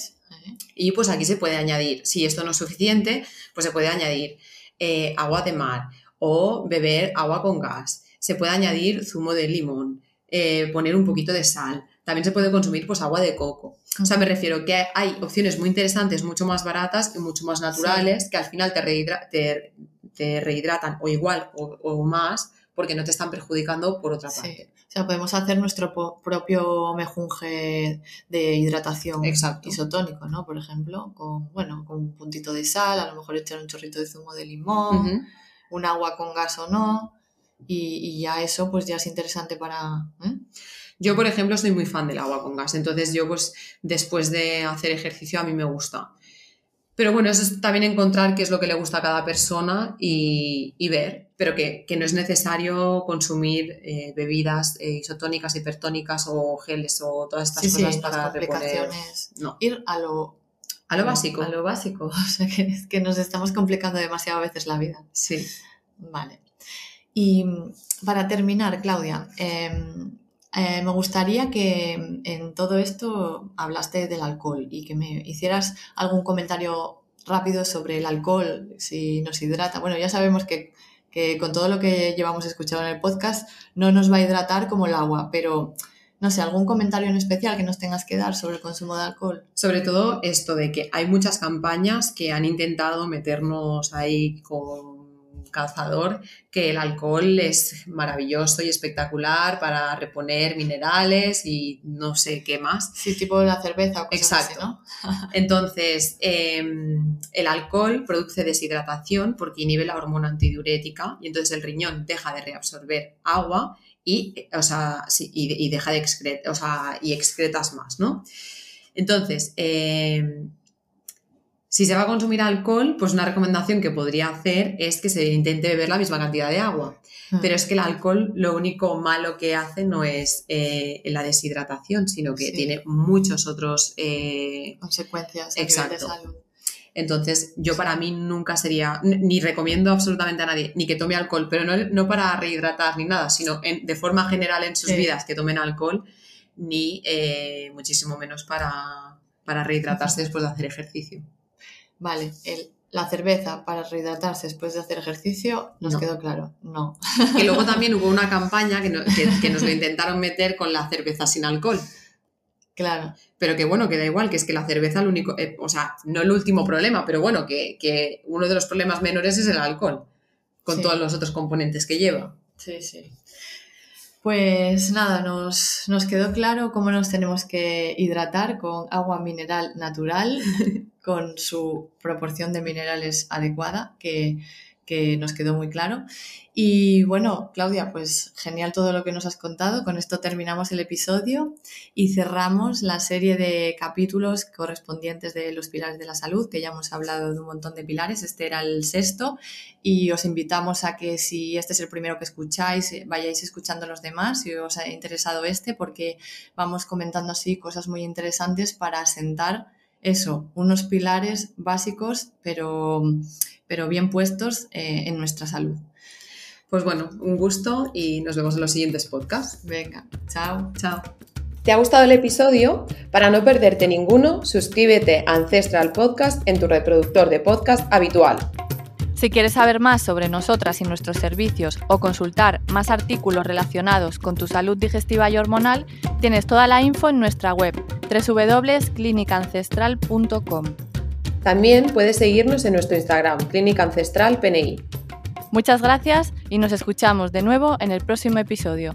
B: y pues aquí se puede añadir, si esto no es suficiente, pues se puede añadir eh, agua de mar o beber agua con gas se puede añadir zumo de limón, eh, poner un poquito de sal. También se puede consumir pues, agua de coco. O sea, me refiero que hay opciones muy interesantes, mucho más baratas y mucho más naturales, que al final te, te, rehidratan o igual o, más, porque no te están perjudicando por otra parte.
A: O sea, podemos hacer nuestro propio mejunje de hidratación isotónico, ¿no? Por ejemplo, con, bueno, con un puntito de sal, a lo mejor echar un chorrito de zumo de limón, un agua con gas o no y, ya eso pues ya es interesante para... ¿eh?
B: Yo, por ejemplo, soy muy fan del agua con gas, entonces yo pues después de hacer ejercicio a mí me gusta. Pero bueno, eso es también encontrar qué es lo que le gusta a cada persona y, ver, pero que, no es necesario consumir eh, bebidas eh, isotónicas, hipertónicas o geles o todas estas cosas para reponer.
A: No. Ir a lo,
B: a lo básico.
A: A lo básico. O sea, que, que nos estamos complicando demasiado a veces la vida.
B: Sí.
A: Vale. Y para terminar, Claudia, em, eh, me gustaría que en todo esto hablaste del alcohol y que me hicieras algún comentario rápido sobre el alcohol, si nos hidrata. Bueno, ya sabemos que, con todo lo que llevamos escuchado en el podcast no nos va a hidratar como el agua, pero no sé, algún comentario en especial que nos tengas que dar sobre el consumo de alcohol.
B: Sobre todo esto de que hay muchas campañas que han intentado meternos ahí con cazador que el alcohol es maravilloso y espectacular para reponer minerales y no sé qué más.
A: Sí, tipo la cerveza o cosas
B: Exacto. ¿no? Entonces, em, el alcohol produce deshidratación porque inhibe la hormona antidiurética y entonces el riñón deja de reabsorber agua y, o sea, y, deja de excretar, o sea, y excretas más, ¿no? Entonces, eh, si se va a consumir alcohol, pues una recomendación que podría hacer es que se intente beber la misma cantidad de agua. Mm. Pero es que el alcohol lo único malo que hace no es eh, la deshidratación, sino que tiene muchos otros...
A: Eh, Consecuencias de salud.
B: Entonces, yo para mí nunca sería, ni recomiendo absolutamente a nadie, ni que tome alcohol, pero no, para rehidratar ni nada, sino de forma general en sus vidas que tomen alcohol, ni eh, muchísimo menos para, para rehidratarse después de hacer ejercicio.
A: Vale, el, la cerveza para rehidratarse después de hacer ejercicio, nos quedó claro, no.
B: Que luego también hubo una campaña que, nos lo intentaron meter con la cerveza sin alcohol.
A: Claro.
B: Pero que bueno, que da igual, que es que la cerveza, el único, eh, o sea, no el último problema, pero bueno, que, uno de los problemas menores es el alcohol, con todos los otros componentes que lleva.
A: Sí, sí. Pues nada, nos, nos quedó claro cómo nos tenemos que hidratar con agua mineral natural con su proporción de minerales adecuada, que, nos quedó muy claro. Y bueno, Claudia, pues genial todo lo que nos has contado. Con esto terminamos el episodio y cerramos la serie de capítulos correspondientes de los pilares de la salud, que ya hemos hablado de un montón de pilares. Este era el sexto y os invitamos a que si este es el primero que escucháis, vayáis escuchando los demás si os ha interesado este, porque vamos comentando así cosas muy interesantes para sentar eso, unos pilares básicos, pero, pero bien puestos eh, en nuestra salud.
B: Pues bueno, un gusto y nos vemos en los siguientes podcasts.
A: Venga, chao.
B: Chao.
C: ¿Te ha gustado el episodio? Para no perderte ninguno, suscríbete a Ancestral Podcast en tu reproductor de podcast habitual.
D: Si quieres saber más sobre nosotras y nuestros servicios o consultar más artículos relacionados con tu salud digestiva y hormonal, tienes toda la info en nuestra web www.clinicancestral.com.
C: También puedes seguirnos en nuestro Instagram, Clínica Ancestral PNI.
D: Muchas gracias y nos escuchamos de nuevo en el próximo episodio.